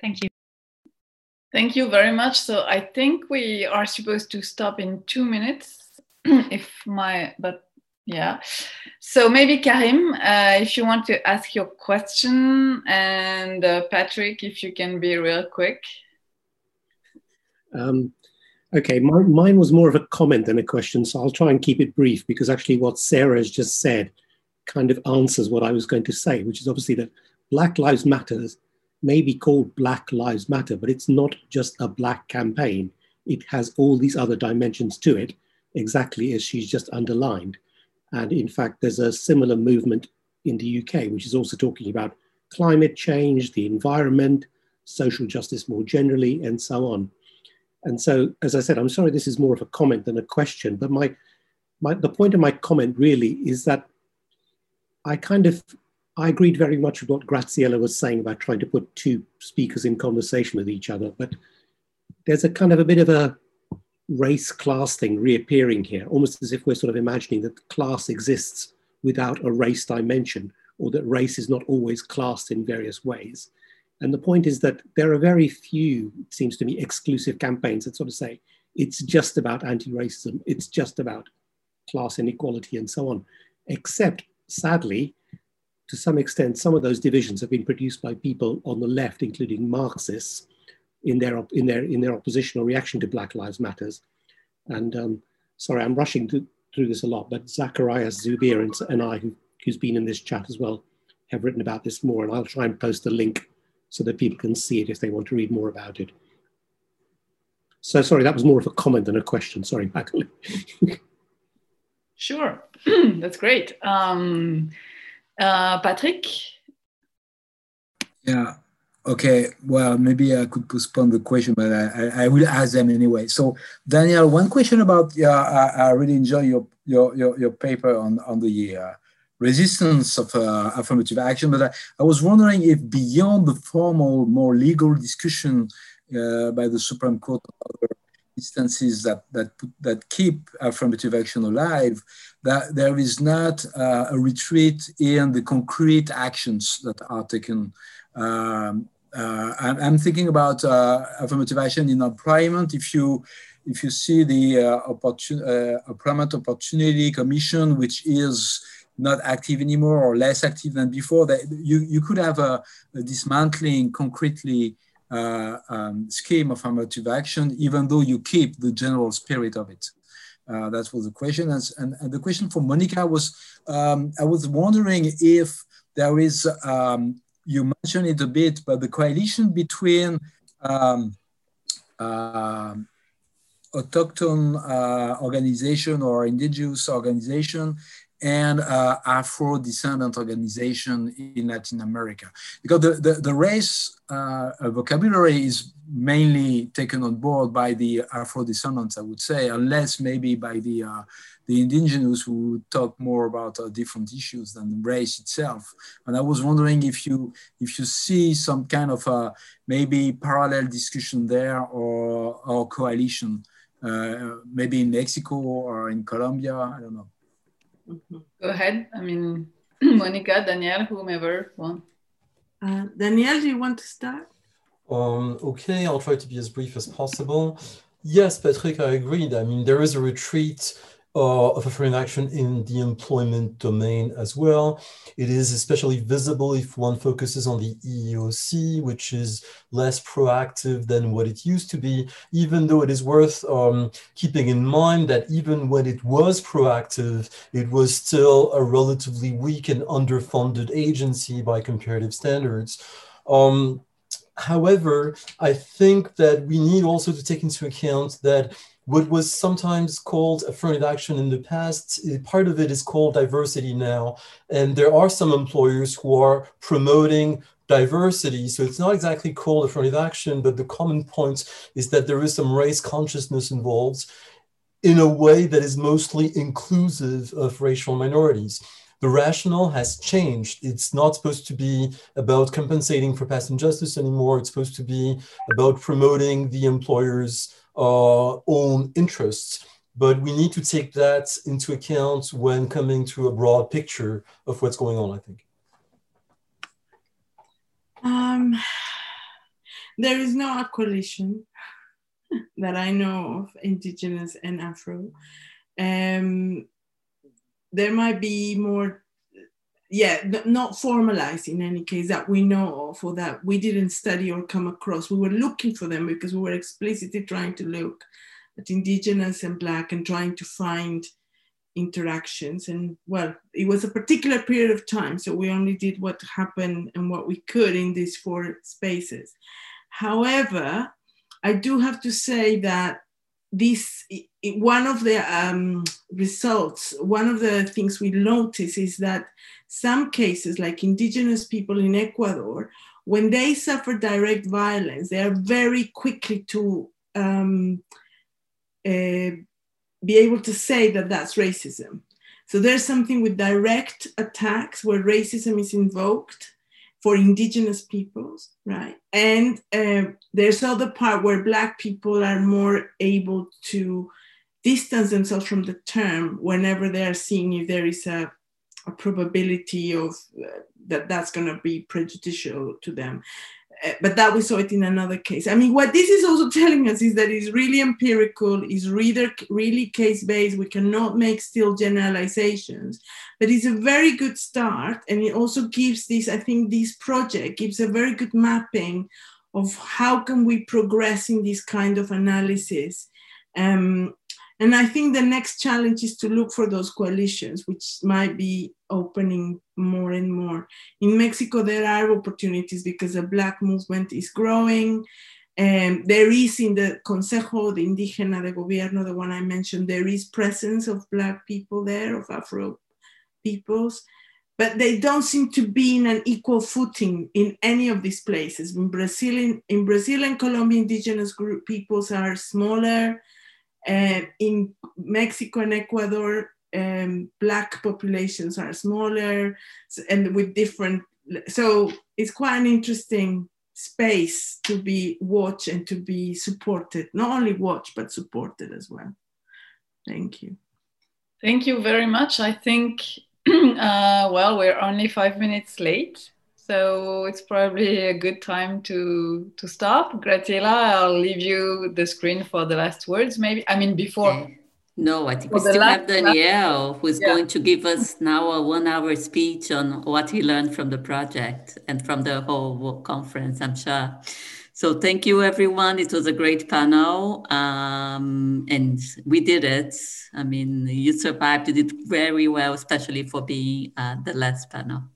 Thank you. Thank you very much. So I think we are supposed to stop in two minutes, [clears throat] if my, but yeah. So maybe Karim, uh, if you want to ask your question, and uh, Patrick, if you can be real quick. Um, okay, my, mine was more of a comment than a question, so I'll try and keep it brief because actually what Sarah has just said kind of answers what I was going to say, which is obviously that Black Lives Matters may be called Black Lives Matter, but it's not just a black campaign. It has all these other dimensions to it, exactly as she's just underlined. And in fact, there's a similar movement in the UK, which is also talking about climate change, the environment, social justice more generally, and so on. And so, as I said, I'm sorry this is more of a comment than a question, but my, my the point of my comment really is that I kind of I agreed very much with what Graziella was saying about trying to put two speakers in conversation with each other, but there's a kind of a bit of a race class thing reappearing here, almost as if we're sort of imagining that class exists without a race dimension, or that race is not always classed in various ways. And the point is that there are very few, it seems to me, exclusive campaigns that sort of say it's just about anti racism, it's just about class inequality, and so on. Except, sadly, to some extent, some of those divisions have been produced by people on the left, including Marxists, in their in their in their opposition or reaction to Black Lives Matters. And um, sorry, I'm rushing to, through this a lot, but Zacharias Zubir and, and I, who, who's been in this chat as well, have written about this more, and I'll try and post a link so that people can see it if they want to read more about it. So sorry, that was more of a comment than a question. Sorry, Magali. [laughs] sure, [clears throat] that's great. Um, uh, Patrick? Yeah, Okay, well, maybe I could postpone the question, but I, I, will ask them anyway. So, Daniel, one question about, yeah, I, I really enjoy your, your, your, your, paper on, on the uh, resistance of uh, affirmative action, but I, I, was wondering if beyond the formal, more legal discussion uh, by the Supreme Court other instances that, that, that keep affirmative action alive, that there is not uh, a retreat in the concrete actions that are taken um, uh, I'm, I'm, thinking about uh, affirmative action in employment. If you if you see the uh, opportun- uh, Employment Opportunity Commission, which is not active anymore or less active than before, that you, you could have a, a dismantling concretely uh, um, scheme of affirmative action, even though you keep the general spirit of it. Uh, that was the question. And, and, and, the question for Monica was, um, I was wondering if there is um, you mentioned it a bit, but the coalition between um, uh, autochthon uh, organization or indigenous organization and uh, Afro descendant organization in Latin America. Because the, the, the race uh, vocabulary is mainly taken on board by the Afro descendants, I would say, unless maybe by the uh, the indigenous who talk more about uh, different issues than the race itself. And I was wondering if you if you see some kind of uh, maybe parallel discussion there or or coalition, uh, maybe in Mexico or in Colombia. I don't know. Mm-hmm. Go ahead. I mean, [clears throat] Monica, Daniel, whomever one. Uh, Daniel, do you want to start? Um, okay, I'll try to be as brief as possible. Yes, Patrick, I agreed. I mean, there is a retreat uh, of affirmative action in the employment domain as well. It is especially visible if one focuses on the EEOC, which is less proactive than what it used to be, even though it is worth um, keeping in mind that even when it was proactive, it was still a relatively weak and underfunded agency by comparative standards. Um, however, I think that we need also to take into account that what was sometimes called affirmative action in the past, eh, part of it is called diversity now. And there are some employers who are promoting diversity. So it's not exactly called affirmative action, but the common point is that there is some race consciousness involved in a way that is mostly inclusive of racial minorities. The rationale has changed. It's not supposed to be about compensating for past injustice anymore. It's supposed to be about promoting the employer's own interests. But we need to take that into account when coming to a broad picture of what's going on, I think. Um, there is no coalition [laughs] that I know of, Indigenous and Afro. Um, there might be more yeah, not formalized in any case that we know of or that we didn't study or come across. We were looking for them because we were explicitly trying to look at indigenous and black and trying to find interactions. And well, it was a particular period of time, so we only did what happened and what we could in these four spaces. However, I do have to say that this one of the um, results, one of the things we notice is that some cases, like indigenous people in Ecuador, when they suffer direct violence, they are very quickly to um, uh, be able to say that that's racism. So there's something with direct attacks where racism is invoked. for indigenous peoples, right? And uh, there's other part where Black people are more able to distance themselves from the term whenever they are seeing if there is a, a probability of uh, that that's going to be prejudicial to them. Uh, but that we saw it in another case. I mean, what this is also [laughs] telling us is that it's really empirical, is really, really case based. We cannot make still generalizations, but it's a very good start. And it also gives this, I think, this project gives a very good mapping of how can we progress in this kind of analysis. Um, and I think the next challenge is to look for those coalitions, which might be opening more and more. In Mexico, there are opportunities because the Black movement is growing. And there is in the Consejo de Indígena de Gobierno, the one I mentioned, there is presence of Black people there, of Afro peoples, but they don't seem to be in an equal footing in any of these places. In Brazil, in, in Brazil and Colombia, indigenous group peoples are smaller uh, in Mexico and Ecuador, um, black populations are smaller and with different, so it's quite an interesting space to be watched and to be supported, not only watched, but supported as well. Thank you. Thank you very much. I think, [clears throat] uh, well, we're only five minutes late. So it's probably a good time to to stop. Graziella, I'll leave you the screen for the last words. Maybe I mean before. Okay. No, I think we still have Daniel, who's yeah. going to give us now a one-hour speech on what he learned from the project and from the whole conference. I'm sure. So thank you, everyone. It was a great panel, um, and we did it. I mean, you survived. You did very well, especially for being uh, the last panel.